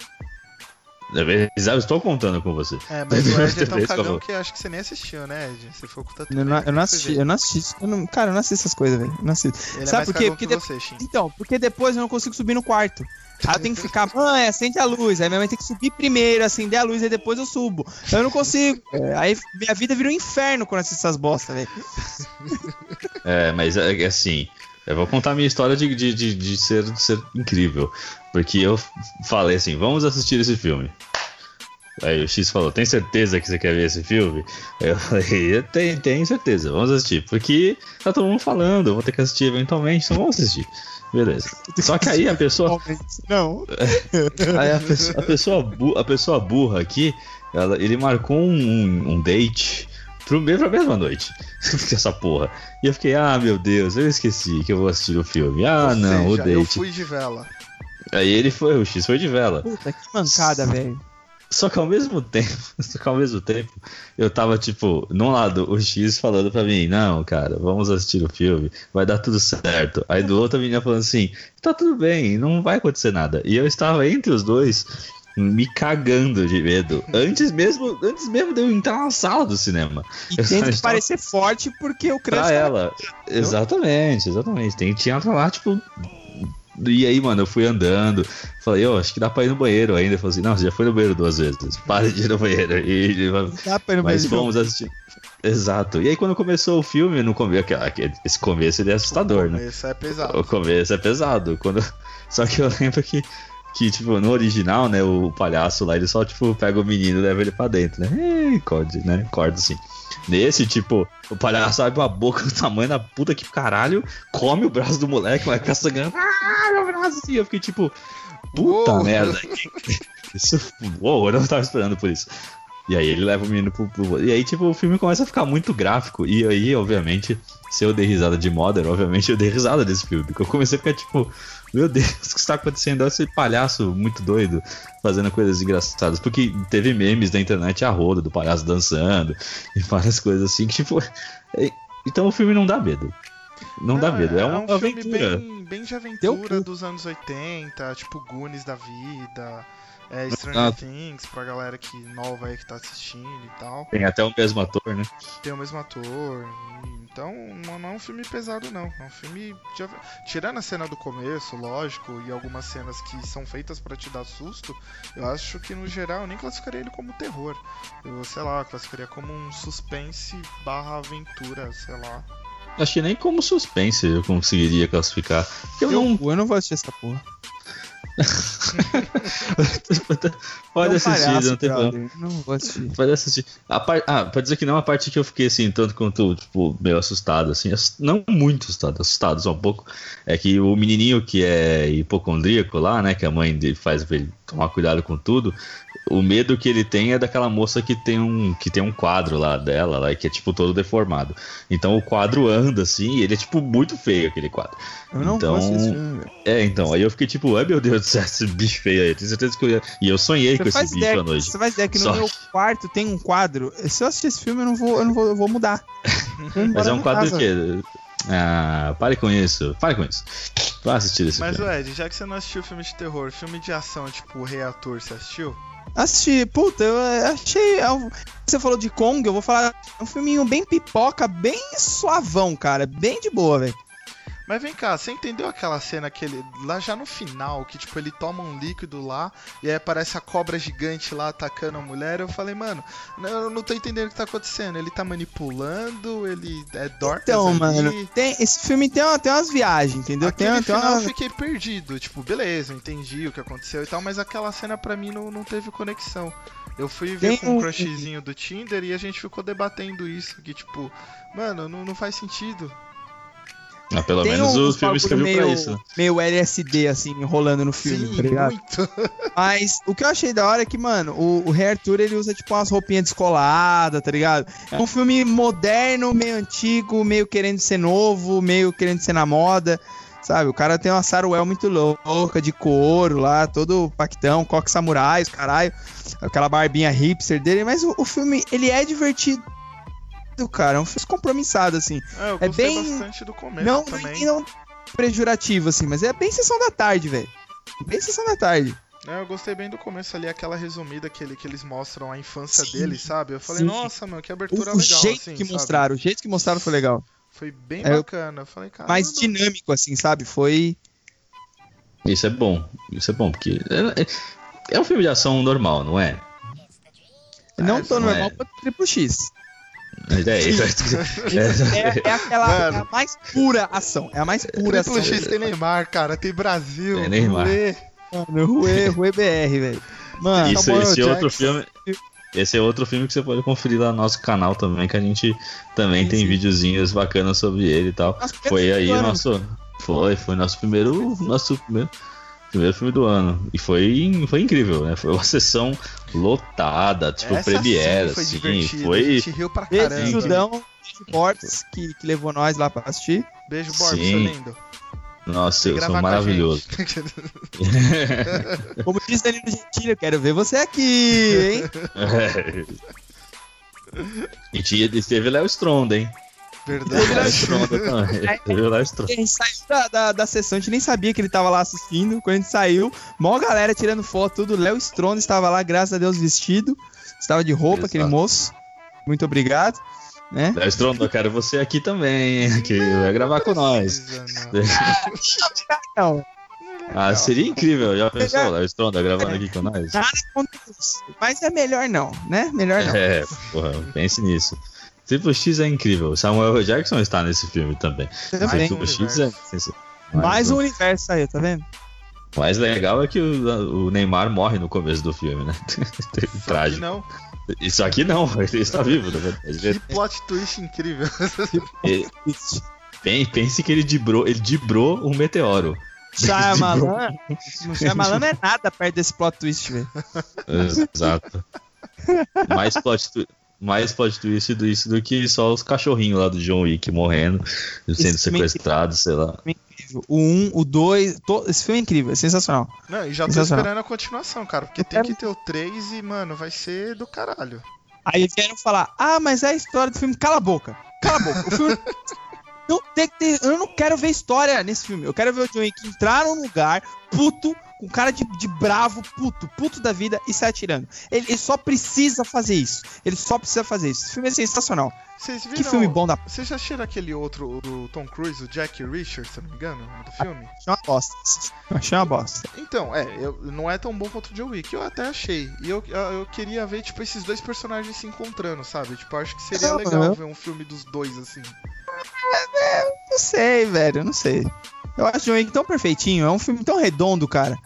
É verdade, Eu estou contando com você. É, mas o Ed é [laughs] tão cagão que acho que você nem assistiu, né, Ed? Você foi com o Eu não, eu não assisti, eu não assisti. eu não- cara, eu não assisto essas coisas, velho. eu Não assisto. Ele é Sabe mais por quê? Porque que de- você. Então, porque depois eu não consigo subir no quarto. Aí eu tenho que ficar, [laughs] mãe, acende a luz. Aí minha mãe tem que subir primeiro, acender a luz, e depois eu subo. Eu não consigo. [laughs] É, Aí minha vida vira um inferno quando eu assisto essas bosta, velho. É, mas é, é assim. Eu vou contar a minha história de, de, de, de ser, de ser incrível. Porque eu falei assim: vamos assistir esse filme. Aí o X falou: tem certeza que você quer ver esse filme? Eu [laughs] falei: eu tenho, tenho certeza, vamos assistir. Porque tá todo mundo falando, eu vou ter que assistir eventualmente, então vamos assistir. Beleza. Só que aí a pessoa. Não. [laughs] Aí a pessoa, a pessoa, bu- a pessoa burra aqui, ela- ele marcou um, um, date pro mesmo, pra mesma noite. [laughs] Essa porra. E eu fiquei, ah, meu Deus, eu esqueci que eu vou assistir o filme. Ah, Ou não, seja, o Eu date. fui de vela. Aí ele foi, o X foi de vela. Puta, que mancada, velho. Só que ao mesmo tempo, [laughs] só que ao mesmo tempo, eu tava tipo, num lado, o X falando pra mim, não, cara, vamos assistir o filme, vai dar tudo certo. Aí do outro a menina falando assim, tá tudo bem, não vai acontecer nada. E eu estava entre os dois, me cagando de medo. Antes mesmo, antes mesmo de eu entrar na sala do cinema. E Eu tem que estava- parecer forte porque o crush Pra ela. Exatamente, exatamente. Tem, tinha lá, tipo, E aí, mano, eu fui andando. Falei, eu acho que dá pra ir no banheiro ainda. Eu falei assim, não, você já foi no banheiro duas vezes. [laughs] Para de ir no banheiro. E, Dá pra ir no mas banheiro. fomos assistir. Exato. E aí, quando começou o filme, no começo, esse começo ele é assustador, né? Esse é pesado. O começo é pesado. Quando... [laughs] Só que eu lembro que, que, tipo, no original, né, o palhaço lá, ele só, tipo, pega o menino e leva ele pra dentro, né? E corda, né? Corda assim. Nesse, tipo, o palhaço abre uma boca do tamanho da puta que caralho, come o braço do moleque, o moleque fica sangrando. Ah, meu braço assim. Eu fiquei tipo, puta Uou. merda. Isso, uou, eu não tava esperando por isso. E aí ele leva o menino pro, pro- E aí, tipo, o filme começa a ficar muito gráfico. E aí, obviamente, se eu dei risada de Modern, obviamente eu dei risada desse filme. Porque eu comecei a ficar tipo, meu Deus, [laughs] o que está acontecendo? Olha esse palhaço muito doido fazendo coisas engraçadas. Porque teve memes da internet a roda do palhaço dançando e várias coisas assim que, tipo. é- Então o filme não dá medo. Não dá medo, é uma um filme aventura. bem, bem de aventura dos anos 80, tipo Goonies da vida, é. Stranger Things, pra galera que nova aí que tá assistindo e tal. Tem até o mesmo ator, né? Tem o mesmo ator. e- Então não, é um filme pesado não. É um filme. de Tirando a cena do começo, lógico, e algumas cenas que são feitas pra te dar susto, eu acho que no geral eu nem classificaria ele como terror. Eu, sei lá, classificaria como um suspense barra aventura, sei lá. Acho que nem como suspense eu conseguiria classificar. Porque eu Eu, não. eu não vou assistir essa porra. [laughs] Pode É um assistir, palhaço, não tem problema. Não vou assistir. Pode assistir. A par... Ah, pra dizer que não, a parte que eu fiquei assim, tanto quanto, tipo, meio assustado, assim, ass- não muito assustado, assustado só um pouco, é que o menininho que é hipocondríaco lá, né, que a mãe dele faz pra ele tomar cuidado com tudo, o medo que ele tem é daquela moça que tem um, que tem um quadro lá dela, lá, que é, tipo, todo deformado. Então o quadro anda, assim, e ele é, tipo, muito feio, aquele quadro. Eu não Então, esse. É, então, aí eu fiquei tipo, ai meu Deus do céu, esse bicho feio aí, tenho certeza que eu ia... E eu sonhei com Você esse faz, bicho ideia, à noite. você faz ideia que no Só. meu [laughs] quarto tem um quadro. Se eu assistir esse filme, eu não vou, eu não vou, eu vou mudar. Mas é um quadro casa. quê? Ah, pare com isso. Pare com isso. Vá assistir esse Mas, filme. Ed, já que você não assistiu filme de terror, filme de ação, tipo Rei Arthur, você assistiu? Assisti, puta, eu achei. é Você falou de Kong, eu vou falar. É um filminho bem pipoca, bem suavão, cara. Bem de boa, velho. Mas vem cá, você entendeu aquela cena que ele. Lá já no final, que tipo, ele toma um líquido lá e aí aparece a cobra gigante lá atacando a mulher. Eu falei, mano, eu não tô entendendo o que tá acontecendo. Ele tá manipulando, ele é Dorcas Então, ali. mano, tem, esse filme tem, uma- tem umas viagens, entendeu? Tem, Aquele tem final uma. eu fiquei perdido, tipo, beleza, eu entendi o que aconteceu e tal, mas aquela cena pra mim não, não teve conexão. Eu fui ver Tem com um- crushzinho do Tinder e a gente ficou debatendo isso, que tipo, mano, não, não faz sentido. Ah, pelo Tem menos uns o filme bagulho escreveu meio, pra isso, meio LSD, assim, rolando no filme, Sim, tá ligado? muito. [laughs] Mas o que eu achei da hora é que, mano, o, o Rei Arthur ele usa tipo umas roupinhas descoladas, tá ligado? É um filme moderno, meio antigo, meio querendo ser novo, meio querendo ser na moda, sabe? O cara tem uma Saruel muito louca, de couro lá, todo pactão, coque samurai, os caralho, aquela barbinha hipster dele, mas o, o filme, ele é divertido. Cara, é um filme descompromissado, assim. É, eu É bem- bastante do começo Não, também. não, não pejorativo, assim, mas é bem sessão da tarde, velho. Bem sessão da tarde. É, eu gostei bem do começo ali, aquela resumida que, ele, que eles mostram a infância Sim, dele, sabe? Eu falei, sim. nossa, mano, que O, abertura o legal, jeito assim, que sabe? mostraram, o jeito que mostraram foi legal. Foi bem É, bacana. Eu falei, cara. Mais dinâmico, assim, sabe? Foi. Isso é bom. Isso é bom, porque. É, é- é um filme de ação normal, não é? não tô não normal é. pra triplo X. Mas É, é, É, [laughs] é aquela é a mais pura ação. É a mais pura ação. Triplo X tem Neymar, cara, tem Brasil. Tem Neymar. Mano, Rue, Rue BR, velho. Mano, Isso, Samuel esse é outro Jackson. filme. Esse é outro filme que você pode conferir lá no nosso canal também, que a gente também Sim, tem videozinhos bacanas sobre ele e tal. primeiro Foi aí o nosso. Foi, foi nosso primeiro. Nosso primeiro, primeiro filme do ano. E foi, foi incrível, né? Foi uma sessão lotada, tipo, Essa premiere, sim foi assim. divertida. A Foi. gente riu pra Beijo, caramba. Judão, beijo, Borges, que, que levou nós lá pra assistir. Beijo, Borbs, Sim. seu lindo. Nossa, eu sou maravilhoso. [laughs] Como disse Danilo Gentili, eu quero ver você aqui, hein? [laughs] e tinha, teve Léo Stronda, hein? Léo Verdade. Stronda também. Teve Léo A gente saiu da, da, da sessão, a gente nem sabia que ele tava lá assistindo. Quando a gente saiu, mó galera tirando foto, tudo. Léo Stronda estava lá, graças a Deus, vestido. Estava de roupa, Exato. aquele moço. Muito obrigado. Né? Léo Stronda, eu quero você aqui também? Que vai gravar com nós. Precisa, não. Não, Ah, seria incrível. Já pensou, Lars Stronda gravando aqui com nós? Nada contra isso. Mas é melhor não, né? Melhor não. É, porra, pense nisso. Triple X é incrível. Samuel. Jackson está nesse filme também. Também. Triple X é. Mais Mas um universo aí, tá vendo? O mais legal é que o, o Neymar morre no começo do filme, né? [laughs] Trágico. não. Isso aqui não, [laughs] ele está vivo, na verdade. Que plot twist incrível. ele- [laughs] pen- pense que ele dibrou, ele dibrou um meteoro. Shyamalan, o Shyamalan não é nada perto desse plot twist, velho. Exato. Mais plot, twi- mais plot twist do isso do que só os cachorrinhos lá do John Wick morrendo, sendo Esse filme é sequestrados, sei lá. Incrível. O 1, o 2, to- esse filme é incrível, é sensacional. Não, e já tô esperando a continuação, cara. Porque tem que ter o 3 e, mano, vai ser do caralho. Aí vieram falar: Ah, mas é a história do filme. Cala a boca. Cala a boca. O filme. [laughs] Não tem que ter. Eu não quero ver história nesse filme. Eu quero ver o John Wick entrar num lugar puto, com cara de, de bravo, puto, puto da vida e sair atirando. Ele, ele só precisa fazer isso. Ele só precisa fazer isso. Esse filme é sensacional. Vocês viram? Que filme bom da. Vocês já assistiram aquele outro do Tom Cruise, o Jack Richard, se não me engano, do filme? Achei uma bosta. Achei uma bosta. Então, é, eu, não é tão bom quanto o John Wick, eu até achei. E eu, eu, queria ver, tipo, esses dois personagens se encontrando, sabe? Tipo, acho que seria legal ver um filme dos dois, assim. Não sei, velho. Não sei. Eu acho o John Wick tão perfeitinho. É um filme tão redondo, cara.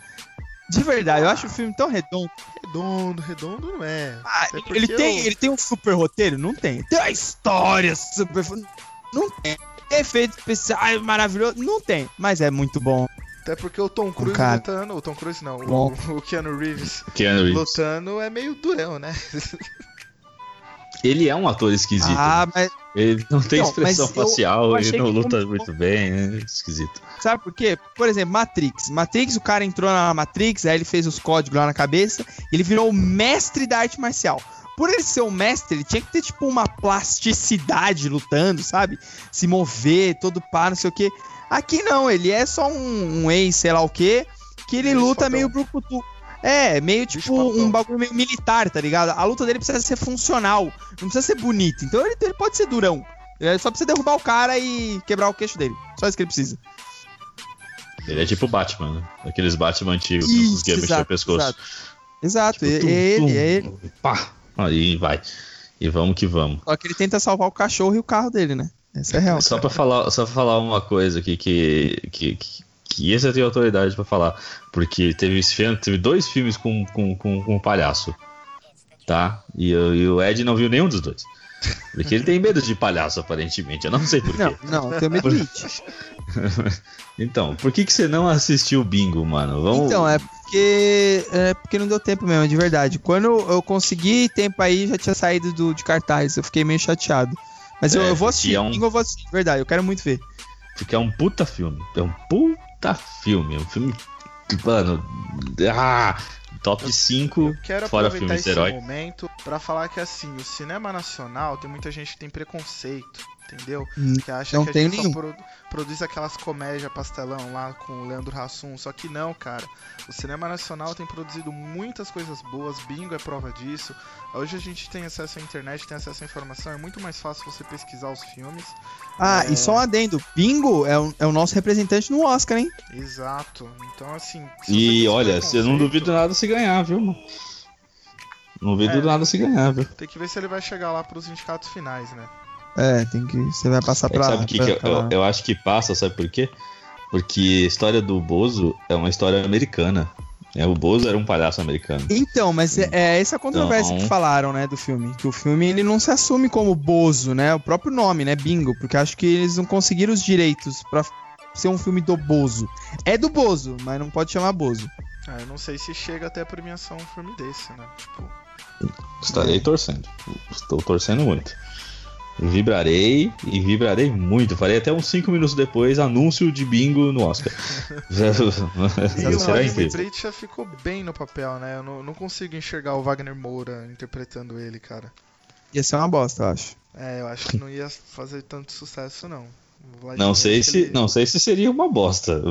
De verdade, eu acho o filme tão redondo. Redondo, redondo não é. Ah, ele, tem, eu- ele tem um super roteiro? Não tem. Tem uma história super. Não tem. Efeitos especiais maravilhoso? Não tem. Mas é muito bom. Até porque o Tom Cruise cara. lutando. O Tom Cruise não, o, [laughs] o Keanu Reeves Keanu Reeves. lutando é meio durão, né? [laughs] Ele é um ator esquisito. Ah, mas Ele não tem Então, expressão eu- facial, eu ele achei não luta como- muito bem, é esquisito. sabe por quê? Por exemplo, Matrix. Matrix, o cara entrou na Matrix, aí ele fez os códigos lá na cabeça, e ele virou o mestre da arte marcial. Por ele ser o mestre, ele tinha que ter, tipo, uma plasticidade lutando, sabe? Se mover, todo pá, não sei o quê. Aqui não, ele é só um, um ex, sei lá o quê, que ele Bicho luta fodão. meio brucutu. É, meio tipo um bagulho meio militar, tá ligado? A luta dele precisa ser funcional, não precisa ser bonita. Então ele, ele pode ser durão. Ele só precisa derrubar o cara e quebrar o queixo dele. Só isso que ele precisa. Ele é tipo Batman, né? Aqueles Batman antigos que não conseguia mexer o pescoço. exato. Exato, Tipo, é, tum, ele, tum, é ele. Pá! Aí vai. E vamos que vamos. Só que ele tenta salvar o cachorro e o carro dele, né? Essa é real. Só pra falar, só pra falar uma coisa aqui que, que, que, que esse eu tenho autoridade pra falar. Porque teve, teve dois filmes com, com, com, com um palhaço. Tá? E, o- e o Ed não viu nenhum dos dois. Porque ele tem medo de palhaço, aparentemente. Eu não sei porquê. Não, não, tenho medo de. [laughs] Então, por que, que você não assistiu o Bingo, mano? Vamos... Então, é porque. É porque não deu tempo mesmo, de verdade. Quando eu consegui tempo aí, já tinha saído do, de cartaz. Eu fiquei meio chateado. Mas eu, É, eu vou assistir, é um- Bingo eu vou assistir, de verdade. Eu quero muito ver. Porque é um puta filme. É um puta filme. É um filme. Mano. Ah, top 5 Eu quero fora aproveitar filmes esse herói. momento pra falar que assim, o cinema nacional tem muita gente que tem preconceito, entendeu? Hum, Que acha Não que gente nenhum. só produ- produz aquelas comédias pastelão lá com o Leandro Hassum, só que não, cara. O cinema nacional tem produzido muitas coisas boas, Bingo é prova disso. Hoje a gente tem acesso à internet, tem acesso à informação, é muito mais fácil você pesquisar os filmes. Ah, É. e só um adendo. Bingo é o, é o nosso representante no Oscar, hein? Exato. Então assim, você E tem olha, eu não duvido nada se ganhar, viu, mano? Não duvido É. nada se ganhar, viu? Tem que ver se ele vai chegar lá pros indicados finais, né? É, tem que. Você vai passar É pra. sabe o que, que eu, pra- eu, eu acho que passa, sabe por quê? Porque a história do Bozo é uma história americana. É, o Bozo era um palhaço americano. Então, mas é, é essa controvérsia Não. que falaram, né, do filme. Que o filme ele não se assume como Bozo, né? O próprio nome, né? Bingo. Porque acho que eles não conseguiram os direitos pra ser um filme do Bozo. É do Bozo, mas não pode chamar Bozo. Ah, eu não sei se chega até a premiação um filme desse, né? Tipo, Estarei torcendo. Estou torcendo muito. Vibrarei e vibrarei muito. Farei até uns 5 minutos depois anúncio de bingo no Oscar. [laughs] E o Será Wagner já ficou bem no papel, né? Eu não, não consigo enxergar o Wagner Moura interpretando ele, cara. Ia ser uma bosta, eu acho. É, eu acho que não ia fazer tanto sucesso, não. Não sei se, ele- não sei se seria uma bosta,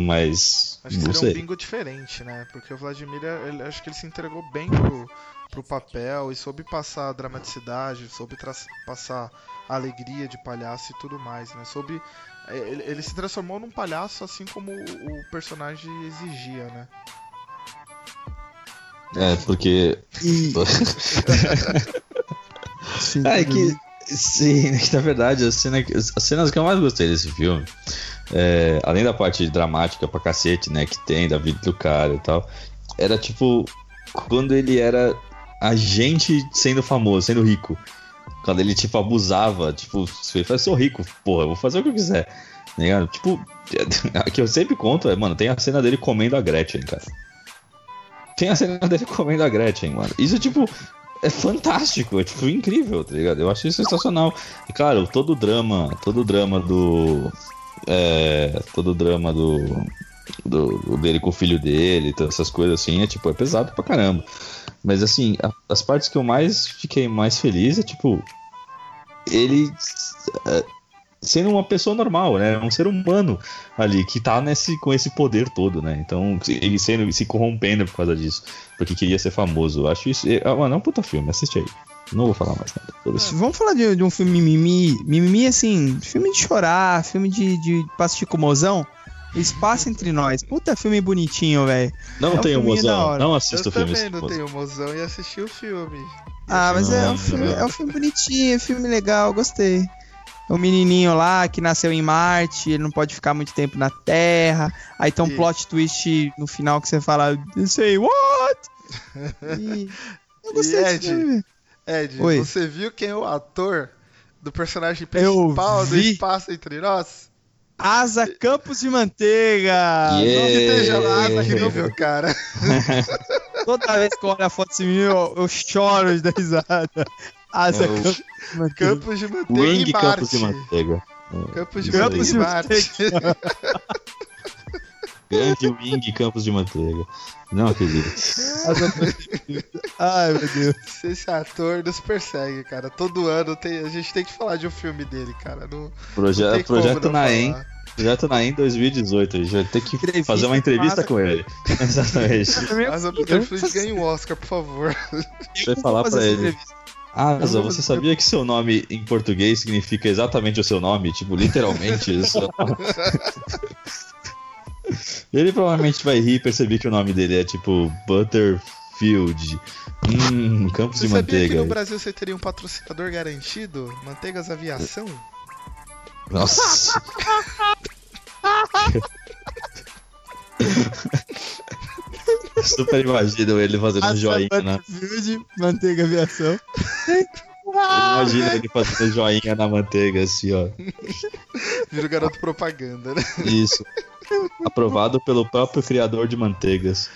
mas Acho que não seria um bingo diferente, né? Porque o Vladimir, ele, acho que ele se entregou bem pro, pro papel e soube passar a dramaticidade, soube passar a alegria de palhaço e tudo mais, né? Soube. É, ele, ele se transformou num palhaço assim como o, o personagem exigia, né? É, porque. [laughs] sim, é que. Sim, na verdade, as cenas, as cenas que eu mais gostei desse filme, é, além da parte dramática pra cacete, né, que tem da vida do cara e tal, era tipo quando ele era a gente sendo famoso, sendo rico. Quando ele, tipo, abusava, tipo, ele fala, sou rico, porra, vou fazer o que eu quiser. Ligado? Tipo, [laughs] a que eu sempre conto é, mano, tem a cena dele comendo a Gretchen, cara. Tem a cena dele comendo a Gretchen, mano. Isso, tipo, é fantástico, é tipo incrível, tá ligado? Eu acho isso sensacional. E claro, todo o drama, todo o drama do. É, todo o drama do, do, dele com o filho dele, essas coisas assim, é tipo, é pesado pra caramba. Mas assim, a, as partes que eu mais fiquei mais feliz é tipo. Ele. É, sendo uma pessoa normal, né? Um ser humano ali que tá nesse, com esse poder todo, né? Então, ele sendo, se corrompendo por causa disso, porque queria ser famoso. Acho isso. É, mano, é um puta filme, assiste aí. Não vou falar mais nada. É, vamos falar de, de, um filme mimimi. Mimimi, assim, filme de chorar, filme de, de pra assistir com mozão. Espaço entre nós. Puta filme bonitinho, velho. Não é um tem o mozão. Não assisto o filme. Eu também não tenho mozão e assisti o filme. Ah, mas é um, filme, é um filme bonitinho, é um filme legal, gostei o menininho lá que nasceu em Marte, ele não pode ficar muito tempo na Terra. Aí tem um e... plot twist no final que você fala, say what? [laughs] E eu gostei e Ed, Ed, Oi? você viu quem é o ator do personagem principal do Espaço Entre Nós? Asa Campos de Manteiga! Yeah. Que esteja lá, não viu, [laughs] cara. [laughs] Toda vez que eu olho a foto desse menino, eu, eu choro de risada. Asa é Campos Campos de Manteiga Wing e Marte. Campos de Manteiga. Campos de Campos Manteiga. [laughs] Grande Wing Campos de Manteiga. Não acredito. Ai, meu Deus. Esse ator nos persegue, cara. Todo ano tem, a gente tem que falar de um filme dele, cara. No, Proje não projeto Naem. Projeto Naem 2018. A gente vai ter que entrevista fazer uma entrevista com ele. [laughs] Exatamente. Mas o Peter Flint ganha um Oscar, por favor. Vai falar pra ele. Entrevista. Asa, você sabia que seu nome em português significa exatamente o seu nome? Tipo, literalmente isso. [laughs] Ele provavelmente vai rir e perceber que o nome dele é tipo Butterfield. Hum, Campos você de Manteiga. Sabia que no Brasil você teria um patrocinador garantido? Manteigas Aviação? Nossa. Super imagino ele fazendo um joinha, né? manteiga aviação. Imagina ele fazendo joinha na manteiga, assim, ó. Vira o garoto propaganda, né? Isso. Aprovado pelo próprio criador de manteigas.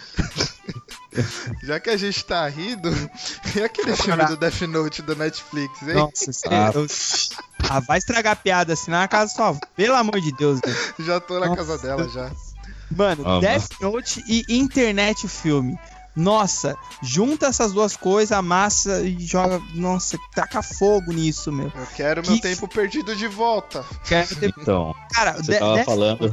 [laughs] Já que a gente tá rindo, [laughs] e aquele filme do Death Note da Netflix, hein? Nossa, ah. Eu... [laughs] ah, vai estragar a piada assim na casa só. Pelo amor de Deus, velho. Já tô na Nossa. casa dela já. Mano, Death Note e internet o filme. Nossa, junta essas duas coisas, amassa e joga. Nossa, taca fogo nisso, meu. Eu quero que... meu tempo perdido de volta. Quero ter... Então, cara, você tava Death... falando.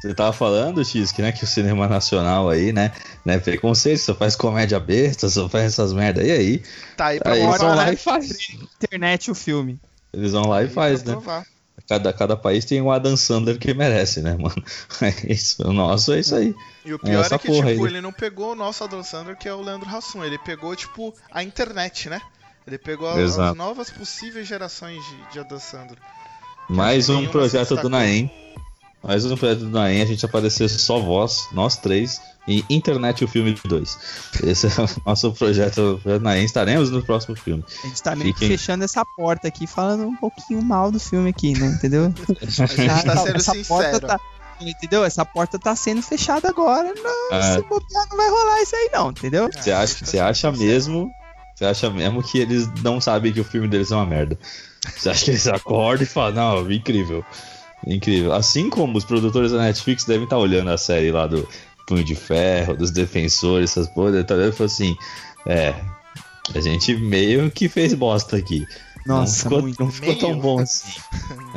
Você tava falando, X, que, né, que o cinema nacional aí, né, né, preconceito, só faz comédia besta, só faz essas merda. E aí? Tá aí pra aí eles vão lá e faz. Internet o filme. Eles vão lá e faz, né? Provar. Cada, cada país tem um Adam Sandler que merece, né, mano? [laughs] É isso, o nosso é isso aí. E o pior é, é que, tipo, aí. ele não pegou o nosso Adam Sandler, que é o Leandro Hassum. Ele pegou, tipo, a internet, né? Ele pegou as, as novas possíveis gerações de, de Adam Sandler. Mais um projeto do Naem. Mais um projeto do Naem, a gente aparecer só voz, nós três, e Internet o Filme 2. Esse é o nosso projeto na Estaremos no próximo filme. A gente tá meio Fiquem... fechando essa porta aqui, falando um pouquinho mal do filme aqui, né? Entendeu? [laughs] a gente tá sendo essa sincero. Tá, entendeu? Essa porta tá sendo fechada agora. Não, se bobear, não vai rolar isso aí, não, entendeu? Você acha, você acha mesmo. Você acha mesmo que eles não sabem que o filme deles é uma merda? Você acha que eles acordam e falam, não, incrível. Incrível. Assim como os produtores da Netflix devem estar olhando a série lá do Punho de Ferro, dos Defensores, essas porra, tá vendo? Falou assim: é, a gente meio que fez bosta aqui. Nossa, não ficou, muito. não ficou tão Meio. bom assim.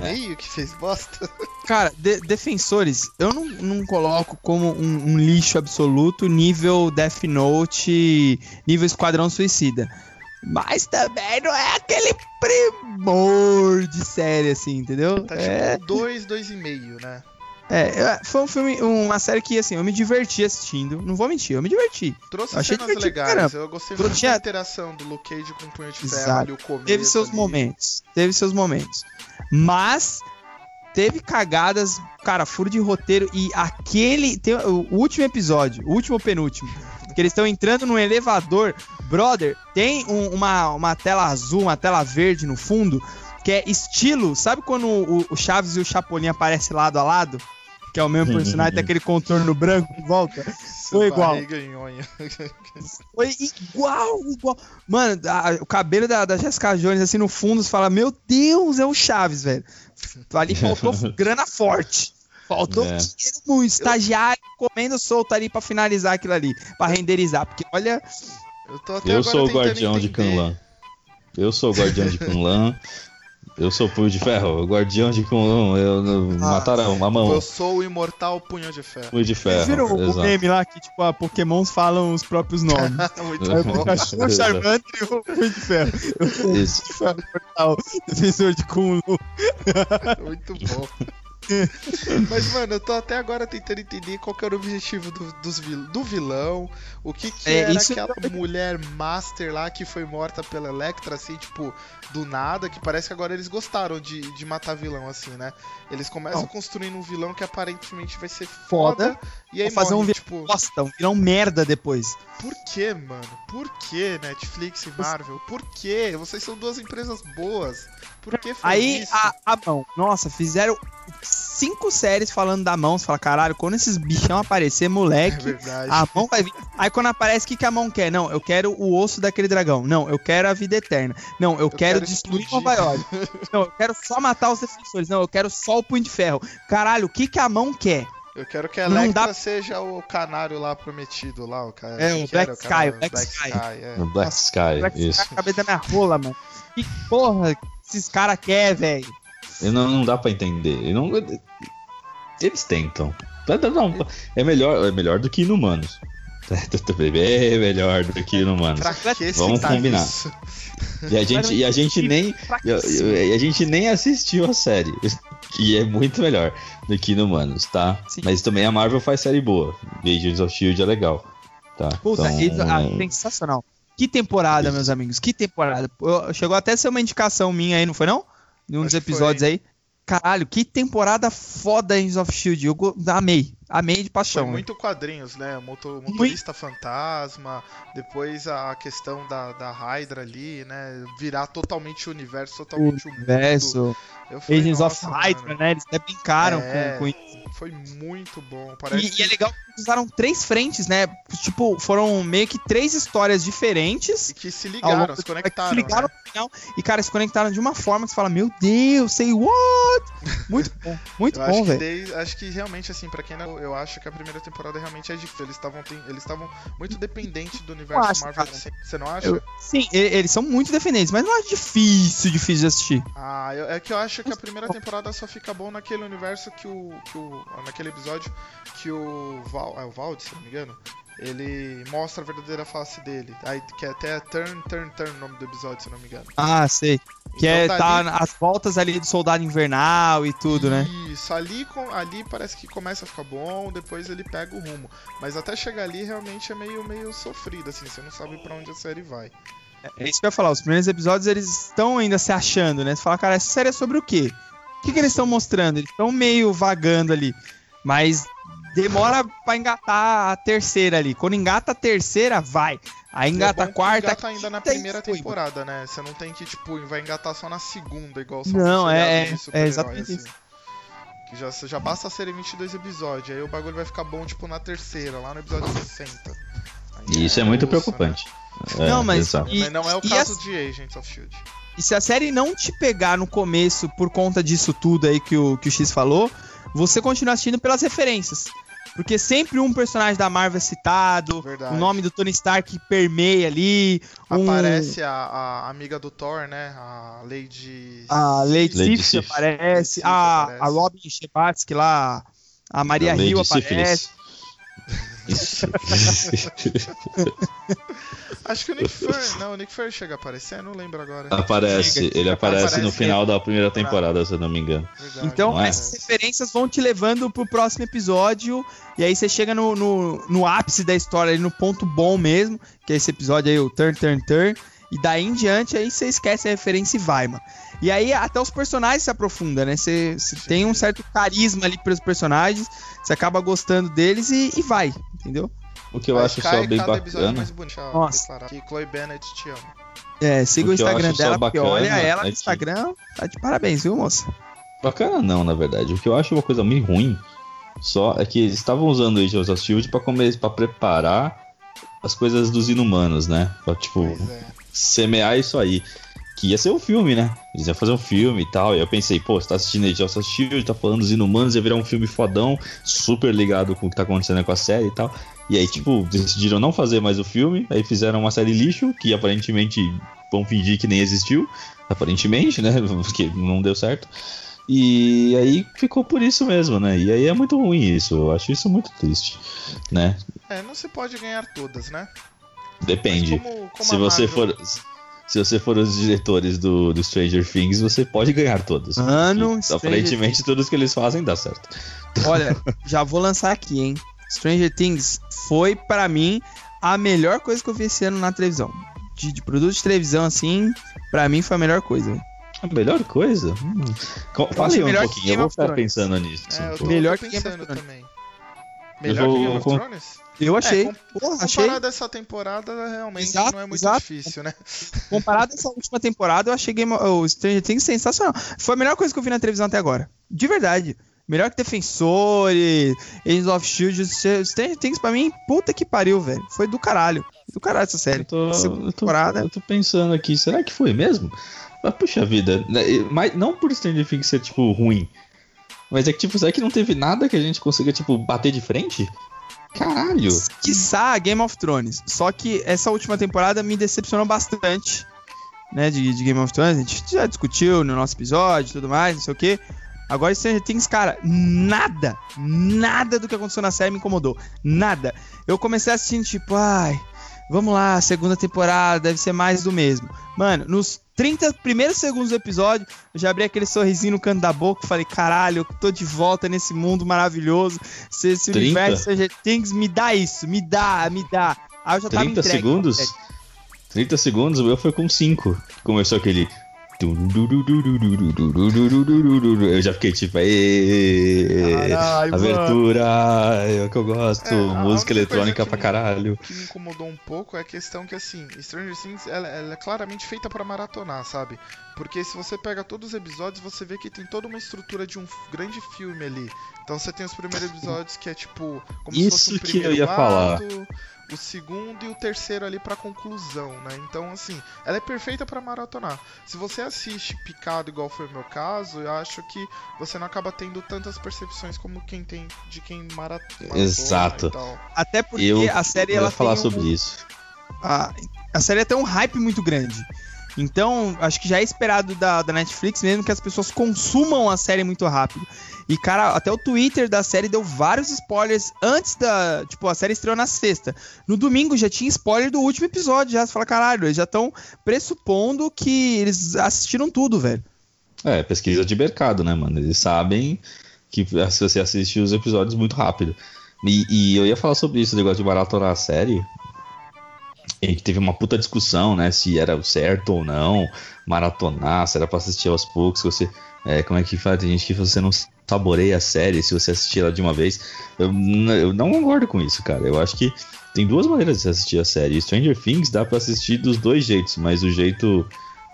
Meio que fez bosta. Cara, de- defensores, eu não, não coloco como um, um lixo absoluto nível Death Note, nível Esquadrão Suicida. Mas também não é aquele primor de série, assim, entendeu? Tá é, tipo dois, dois e meio, né? é, é, foi um filme, uma série que, assim, eu me diverti assistindo. Não vou mentir, eu me diverti. Trouxe Eu achei cenas legais. caramba. Eu gostei Trouxe- muito tinha- da interação do Luke Cage com o Punho de Ferro ali, o começo. Teve seus ali. momentos. Teve seus momentos. Mas teve cagadas, cara, furo de roteiro e aquele o último episódio, o último penúltimo, que eles estão entrando num elevador, brother, tem um- uma, uma tela azul, uma tela verde no fundo, que é estilo, sabe quando o, o Chaves e o Chapolin aparecem lado a lado? Que é o mesmo personagem, tem aquele contorno branco em volta. [laughs] Foi igual. [laughs] Foi igual, igual. Mano, a- o cabelo da, da Jessica Jones, assim, no fundo, você fala, meu Deus, é o Chaves, velho. Ali faltou [laughs] grana forte. Faltou É. muito. Estagiário comendo solto ali pra finalizar aquilo ali, pra renderizar. Porque, olha, Eu, tô até Eu agora sou o guardião de entender. Kunlan. Eu sou o guardião de Kunlan. Eu sou o Punho de Ferro, o guardião de Kunlan. Eu, Ah. mataram uma mão. Eu sou o imortal Punho de Ferro. Punho de vocês Ferro. viram o meme lá que, tipo, a Pokémons falam os próprios nomes. [laughs] Muito Aí bom. o cachorro charmante e o Punho de Ferro. Eu sou o Isso. de Ferro Mortal, defensor de Kunlu. Muito bom. [laughs] Mas, mano, eu tô até agora tentando entender qual que era o objetivo do, dos do vilão. O que que É, era aquela [laughs] mulher master lá que foi morta pela Electra, assim, tipo, do nada, que parece que agora eles gostaram de, de matar vilão, assim, né? Eles começam Não. construindo um vilão que aparentemente vai ser Foda. foda. e aí Vou fazer um morre, vilão tipo, bosta, um vilão merda depois. por que, mano? Por que Netflix e Marvel? Por que? Vocês são duas empresas boas. Por que faz Aí isso? a, a mão, nossa, fizeram cinco séries falando da mão. Você fala, caralho, quando esses bichão aparecer, É moleque, verdade. a mão vai vir. Aí quando aparece, o que, que a mão quer? Não, eu quero o osso daquele dragão. Não, eu quero a vida eterna. Não, eu, quero, quero destruir explodir. Nova York. [laughs] Não, eu quero só matar os defensores. Não, eu quero só o punho de ferro. Caralho, o que, que a mão quer? Eu quero que a Não Electra dá- seja o canário lá prometido lá, o cara. É, o que era Black cara? Sky, o Black Sky. é. Black Sky, Vai isso. a cabeça da minha rola, mano. Que porra esses caras querem, velho? E Não, não dá pra entender. E Não, eles tentam. Não, É melhor, é melhor do que Inumanos. [laughs] É melhor do que Inumanos. Que Vamos combinar. isso? E a gente, e a gente nem. E a- e gente nem assistiu a série. Que [laughs] é muito melhor do que Inumanos, tá? Sim. Mas também a Marvel faz série boa. Agents of Shield é legal. Tá? Puta, Então, isso- ah, sensacional. Que temporada, meus amigos, que temporada. Chegou até a ser uma indicação minha aí, não foi não? Em um dos Acho episódios foi. aí. Caralho, que temporada foda Agents of Shield. Eu amei. Amei de Foi paixão. muito quadrinhos, né? Moto- motorista fantasma, depois a questão da, da Hydra ali, né? Virar totalmente o universo, totalmente o universo. Falei, Agents of "Nossa, Hydra, mano, né? Eles até brincaram É. com, com isso. Foi muito bom. Parece E, e é legal que eles usaram três frentes, né? Tipo, foram meio que três histórias diferentes. E que se ligaram, longo se conectaram. se ligaram né? no final, e, cara, se conectaram de uma forma que você fala, meu Deus, say what? [laughs] Muito bom, muito bom, que, velho. acho que realmente, assim, pra quem não. Eu acho que a primeira temporada realmente é difícil. Eles estavam eles estavam muito dependentes do universo acho, Marvel. cara. Você não acha? Eu- sim, eles são muito defendentes, mas não é difícil, difícil de assistir. Ah, eu- é que eu acho que a primeira temporada só fica bom naquele universo que o. Que o naquele episódio que o Val. É o Vald, se não me engano. Ele mostra a verdadeira face dele. Aí que é até Turn, Turn, Turn o nome do episódio, se não me engano. Ah, sei. Que é Então tá ali- as voltas ali do soldado invernal e tudo, né? Isso, ali, ali parece que começa a ficar bom, depois ele pega o rumo. Mas até chegar ali realmente é meio, meio sofrido, assim, você não sabe pra onde a série vai. É isso que eu ia falar. Os primeiros episódios eles estão ainda se achando, né? Você fala, cara, essa série é sobre o quê? O que, que eles estão mostrando? Eles estão meio vagando ali. Mas demora pra engatar a terceira ali. Quando engata a terceira, vai. Aí engata é a quarta. engata ainda na primeira temporada, né? Você não tem que, tipo, vai engatar só na segunda, igual são Não, é- é- é exatamente assim. Que já, já basta serem 22 episódios, aí o bagulho vai ficar bom, tipo, na terceira, lá no episódio 60. Aí E isso é muito osso, né? preocupante. É, Não, mas- exato. E- Mas não é o caso as- de Agents of Shield. E se a série não te pegar no começo por conta disso tudo aí que o, que o X falou, você continua assistindo pelas referências. Porque sempre um personagem da Marvel é citado, Verdade. o nome do Tony Stark permeia ali. um- Aparece a, a amiga do Thor, né? A Lady. A Lady, Lady Sif aparece, Sif a, aparece. a Robin Shepatsky lá, a Maria A Hill aparece. [laughs] Isso. [laughs] Acho que o Nick Fury. Não, o Nick Fury chega a aparecer, não lembro agora. aparece, ele aparece, Aparece no final da primeira temporada, se eu não me engano. Verdade, Então, é? essas referências vão te levando pro próximo episódio. E aí você chega no, no, no ápice da história, ali no ponto bom mesmo. Que é esse episódio aí, o Turn, Turn, Turn. E daí em diante, aí você esquece a referência e vai, mano. E aí até os personagens se aprofundam, né? Você, tem um certo carisma ali pros personagens. Você acaba gostando deles e, e vai, entendeu? O que eu acho só bem bacana. Nossa. Que Chloe Bennett te ama. É, siga o O que Instagram dela, porque bacana olha ela é no que- Instagram. Tá de parabéns, viu, moça? Bacana não, na verdade. O que eu acho uma coisa meio ruim só é que eles estavam usando o Agents of Shield pra, come- pra preparar as coisas dos inumanos, né? Pra, tipo, é. Semear isso aí. Que ia ser um filme, né? Eles iam fazer um filme e tal. E eu pensei, pô, você tá assistindo Agents of Shield, tá falando dos inumanos, ia virar um filme fodão, super ligado com o que tá acontecendo com a série e tal. E aí, tipo, decidiram não fazer mais o filme, aí fizeram uma série lixo, que aparentemente vão fingir que nem existiu. Aparentemente, né? [laughs] Porque não deu certo. E aí ficou por isso mesmo, né? E aí é muito ruim isso. Eu acho isso muito triste, né? É, não se pode ganhar todas, né? Depende. Como- como se você Marvel- for se você for os diretores do, do Stranger Things, você pode ganhar todos. Mano, Porque, Stranger aparentemente todos que eles fazem dá certo. Olha, [laughs] já vou lançar aqui, hein? Stranger Things foi, pra mim, a melhor coisa que eu vi esse ano na televisão. De, de produto de televisão, assim, pra mim foi a melhor coisa. A melhor coisa? Hum. Acho Fale um que pouquinho, eu vou ficar pensando nisso. É, eu tô, Melhor eu que tô Game of pensando Thrones. também. Eu Melhor vou- que Game of com- Thrones? Eu achei. com- Porra, achei. Comparado a essa temporada, realmente Exato, não é muito exato. difícil, né? [laughs] Comparado a essa última temporada, eu achei Game of, o Stranger Things sensacional. Foi a melhor coisa que eu vi na televisão até agora. De verdade. Melhor que Defensores, Agents of Shield, Stranger Things pra mim, puta que pariu, velho. Foi do caralho. Do caralho essa série. Eu tô, Segunda eu, tô, temporada. eu tô pensando aqui, será que foi mesmo? Mas, puxa vida, né, mas não por Stranger Things ser, tipo, ruim. Mas é que, tipo, será que não teve nada que a gente consiga, tipo, bater de frente? Caralho! Quiçá Game of Thrones. Só que essa última temporada me decepcionou bastante. Né, de, de Game of Thrones. A gente já discutiu no nosso episódio e tudo mais, não sei o que. Agora Stranger Things, cara, nada, nada do que aconteceu na série me incomodou. Nada. Eu comecei assistindo, tipo, ai, vamos lá, segunda temporada, deve ser mais do mesmo. Mano, nos 30 primeiros segundos do episódio, eu já abri aquele sorrisinho no canto da boca e falei, caralho, eu tô de volta nesse mundo maravilhoso. Se esse 30? universo Stranger Things me dá isso, me dá, me dá. Aí eu já tava 30 entregue, segundos? velho. 30 segundos, o meu foi com 5. Começou aquele. Eu já fiquei tipo, "Ê, Caralho, abertura, é o que eu gosto, É, música eletrônica pra caralho. O que me incomodou um pouco é a questão que, assim, Stranger Things ela, ela é claramente feita pra maratonar, sabe? Porque se você pega todos os episódios, você vê que tem toda uma estrutura de um grande filme ali. Então você tem os primeiros episódios que é tipo. Como se fosse Isso um que eu ia falar. O segundo e o terceiro ali pra conclusão, né? Então, assim, ela é perfeita pra maratonar. Se você assiste picado, igual foi o meu caso, eu acho que você não acaba tendo tantas percepções como quem tem de quem mara- maratona Exato. Até porque Eu a série ela falar tem um- sobre isso. a, a série tem um hype muito grande. Então, acho que já é esperado da, da Netflix mesmo que as pessoas consumam a série muito rápido. E, cara, até o Twitter da série deu vários spoilers antes da. Tipo, a série estreou na sexta. No domingo já tinha spoiler do último episódio. Já você fala, caralho, eles já estão pressupondo que eles assistiram tudo, velho. É, pesquisa de mercado, né, mano? Eles sabem que você assiste os episódios muito rápido. E, e eu ia falar sobre isso, o negócio de maratonar a série. E teve uma puta discussão, né? Se era certo ou não, maratonar, se era pra assistir aos poucos, você. é, como é que fala? Tem gente que você não saboreia a série se você assistir ela de uma vez. Eu, eu não concordo com isso, cara. Eu acho que tem duas maneiras de assistir a série. Stranger Things dá pra assistir dos dois jeitos, mas o jeito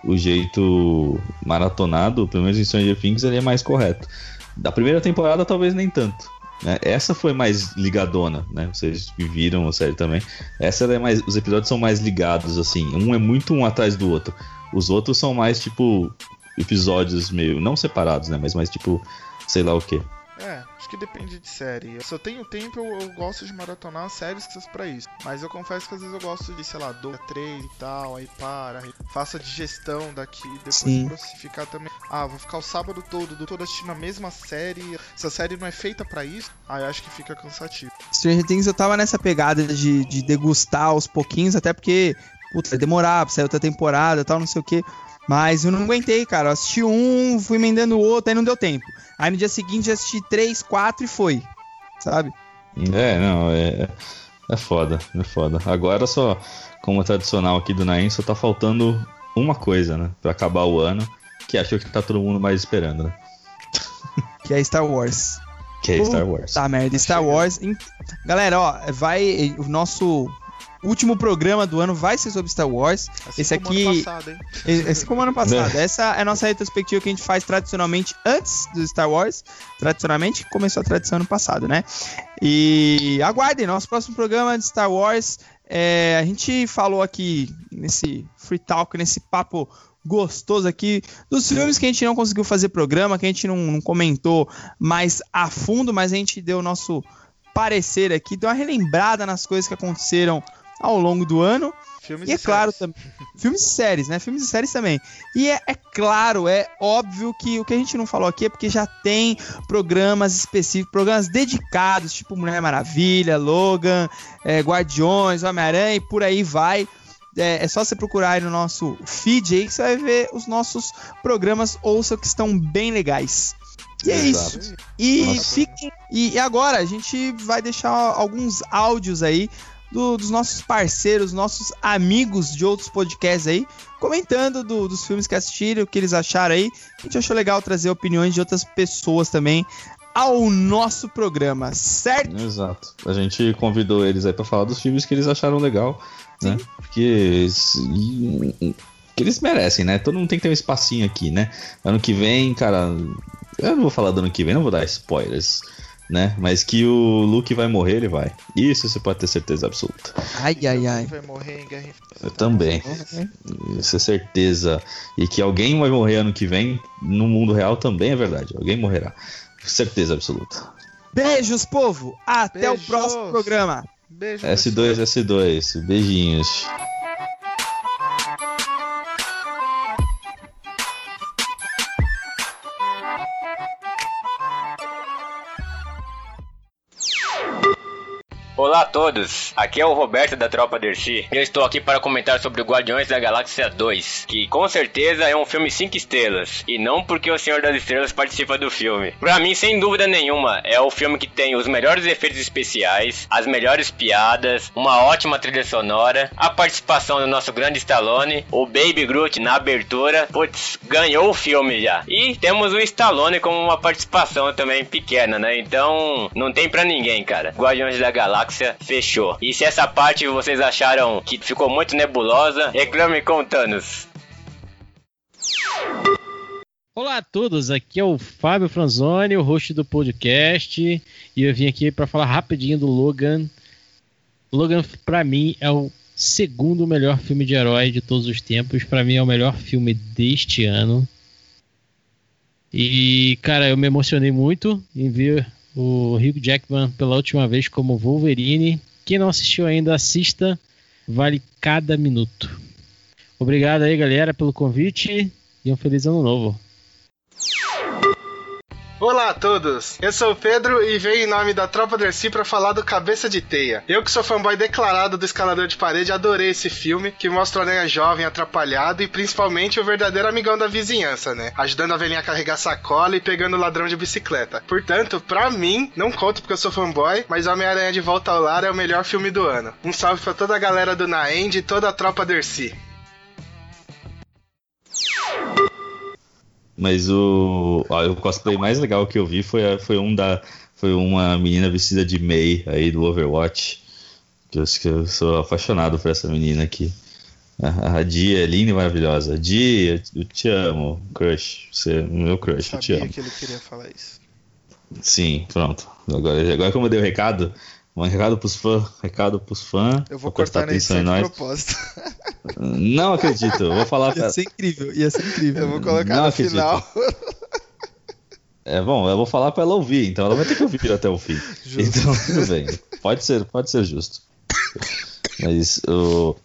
o jeito maratonado, pelo menos em Stranger Things, ele é mais correto. Da primeira temporada, talvez nem tanto. Né? Essa foi mais ligadona, né? Vocês viram a série também. Essa é mais. Os episódios são mais ligados, assim. Um é muito um atrás do outro. Os outros são mais, tipo, episódios meio. Não separados, né? Mas mais, tipo, sei lá o quê. É, acho que depende de série. Se eu tenho tempo, eu, eu gosto de maratonar séries que pra isso. Mas eu confesso que às vezes eu gosto de, sei lá, dois, três e tal, aí para, aí faça a digestão daqui, depois Sim. ficar também. Ah, vou ficar o sábado todo, do todo assistindo a mesma série. Se a série não é feita pra isso, aí acho que fica cansativo. Stranger Things eu tava nessa pegada de, de degustar aos pouquinhos, até porque, puta, vai demorar pra sair outra temporada e tal, não sei o que. Mas eu não aguentei, cara. Eu assisti um, fui emendando o outro, aí não deu tempo. Aí no dia seguinte assisti três, quatro e foi. Sabe? É, não, é. É foda, é foda. Agora só, como é tradicional aqui do Naim, só tá faltando uma coisa, né? Pra acabar o ano, que acho que tá todo mundo mais esperando, né? [laughs] Que é Star Wars. Que é Star Wars. Tá, merda. Star Wars. Galera, ó, vai. O nosso último programa do ano vai ser sobre Star Wars. Assim Esse como aqui- ano passado, hein? Esse como ano passado. Essa é a nossa retrospectiva que a gente faz tradicionalmente antes do Star Wars. Tradicionalmente, começou a tradição ano passado, né? E aguardem nosso próximo programa de Star Wars. É, a gente falou aqui nesse free talk, nesse papo gostoso aqui dos filmes que a gente não conseguiu fazer programa, que a gente não, não comentou mais a fundo, mas a gente deu o nosso parecer aqui, deu uma relembrada nas coisas que aconteceram ao longo do ano. Filmes E é claro também. Filmes e séries, né? Filmes e séries também. E é, é claro, é óbvio que o que a gente não falou aqui é porque já tem programas específicos, programas dedicados, tipo Mulher Maravilha, Logan, é, Guardiões, Homem-Aranha e por aí vai. É, é só você procurar aí no nosso feed aí que você vai ver os nossos programas, ouça que estão bem legais. E é Exato. isso. E fiquem. E, e agora a gente vai deixar alguns áudios aí do- dos nossos parceiros, nossos amigos de outros podcasts aí, comentando do- dos filmes que assistiram, o que eles acharam aí. A gente achou legal trazer opiniões de outras pessoas também ao nosso programa, certo? Exato. A gente convidou eles aí pra falar dos filmes que eles acharam legal, né? Porque eles, e- que eles merecem, né? Todo mundo tem que ter um espacinho aqui, né? Ano que vem, cara, eu não vou falar do ano que vem, não vou dar spoilers, né? Mas que o Luke vai morrer, ele vai. Isso você pode ter certeza absoluta. Ai, ai, ai. Vai morrer em Guerra Infinita. Eu também. Isso é certeza. E que alguém vai morrer ano que vem, no mundo real também é verdade. Alguém morrerá. Certeza absoluta. Beijos, povo! Até Beijos. o próximo programa! Beijo. S2, S2. Beijinhos. Olá a todos, aqui é o Roberto da Tropa Dercy. Eu estou aqui para comentar sobre Guardiões da Galáxia 2, que com certeza é um filme 5 estrelas, e não porque o Senhor das Estrelas participa do filme. Pra mim, sem dúvida nenhuma, é o filme que tem os melhores efeitos especiais, as melhores piadas, uma ótima trilha sonora, a participação do nosso grande Stallone, o Baby Groot na abertura, putz, ganhou o filme já. E temos o Stallone como uma participação também pequena, né? Então, não tem pra ninguém, cara. Guardiões da Galáxia fechou. E se essa parte vocês acharam que ficou muito nebulosa, reclame com Thanos. Olá a todos, aqui é o Fábio Franzoni, o host do podcast, e eu vim aqui para falar rapidinho do Logan. Logan, pra mim, é o segundo melhor filme de herói de todos os tempos. Pra mim, é o melhor filme deste ano. E, cara, eu me emocionei muito em ver o Hugh Jackman pela última vez como Wolverine. Quem não assistiu ainda, assista. Vale cada minuto. Obrigado aí, galera, pelo convite e um feliz ano novo. Olá a todos, eu sou o Pedro e venho em nome da Tropa Dercy pra falar do Cabeça de Teia. Eu que sou fanboy declarado do Escalador de Parede, adorei esse filme, que mostra o Aranha jovem, atrapalhado e principalmente o verdadeiro amigão da vizinhança, né? Ajudando a velhinha a carregar sacola e pegando o ladrão de bicicleta. Portanto, pra mim, não conto porque eu sou fanboy, mas Homem-Aranha de Volta ao Lar é o melhor filme do ano. Um salve pra toda a galera do Naend e toda a Tropa Dercy. Mas o, ó, o cosplay mais legal que eu vi foi, a- foi um da. Foi uma menina vestida de Mei aí do Overwatch. Que eu, que eu sou apaixonado por essa menina aqui. A, a Di é linda e maravilhosa. Di, eu, eu te amo, crush. Você é meu crush, eu te Sabia amo. que ele queria falar isso. Sim, pronto. Agora, agora que eu mandei o recado, um recado pros fãs, recado pros fãs. Eu vou cortar na atenção em de nós. propósito. [laughs] Não acredito, eu vou falar pra... Ia ser incrível, ia ser incrível. Eu vou colocar Não no acredito. final. [laughs] É bom, eu vou falar pra ela ouvir, então ela vai ter que ouvir até o fim. Justo. Então, tudo bem. Pode ser, pode ser justo. [laughs] Mas o,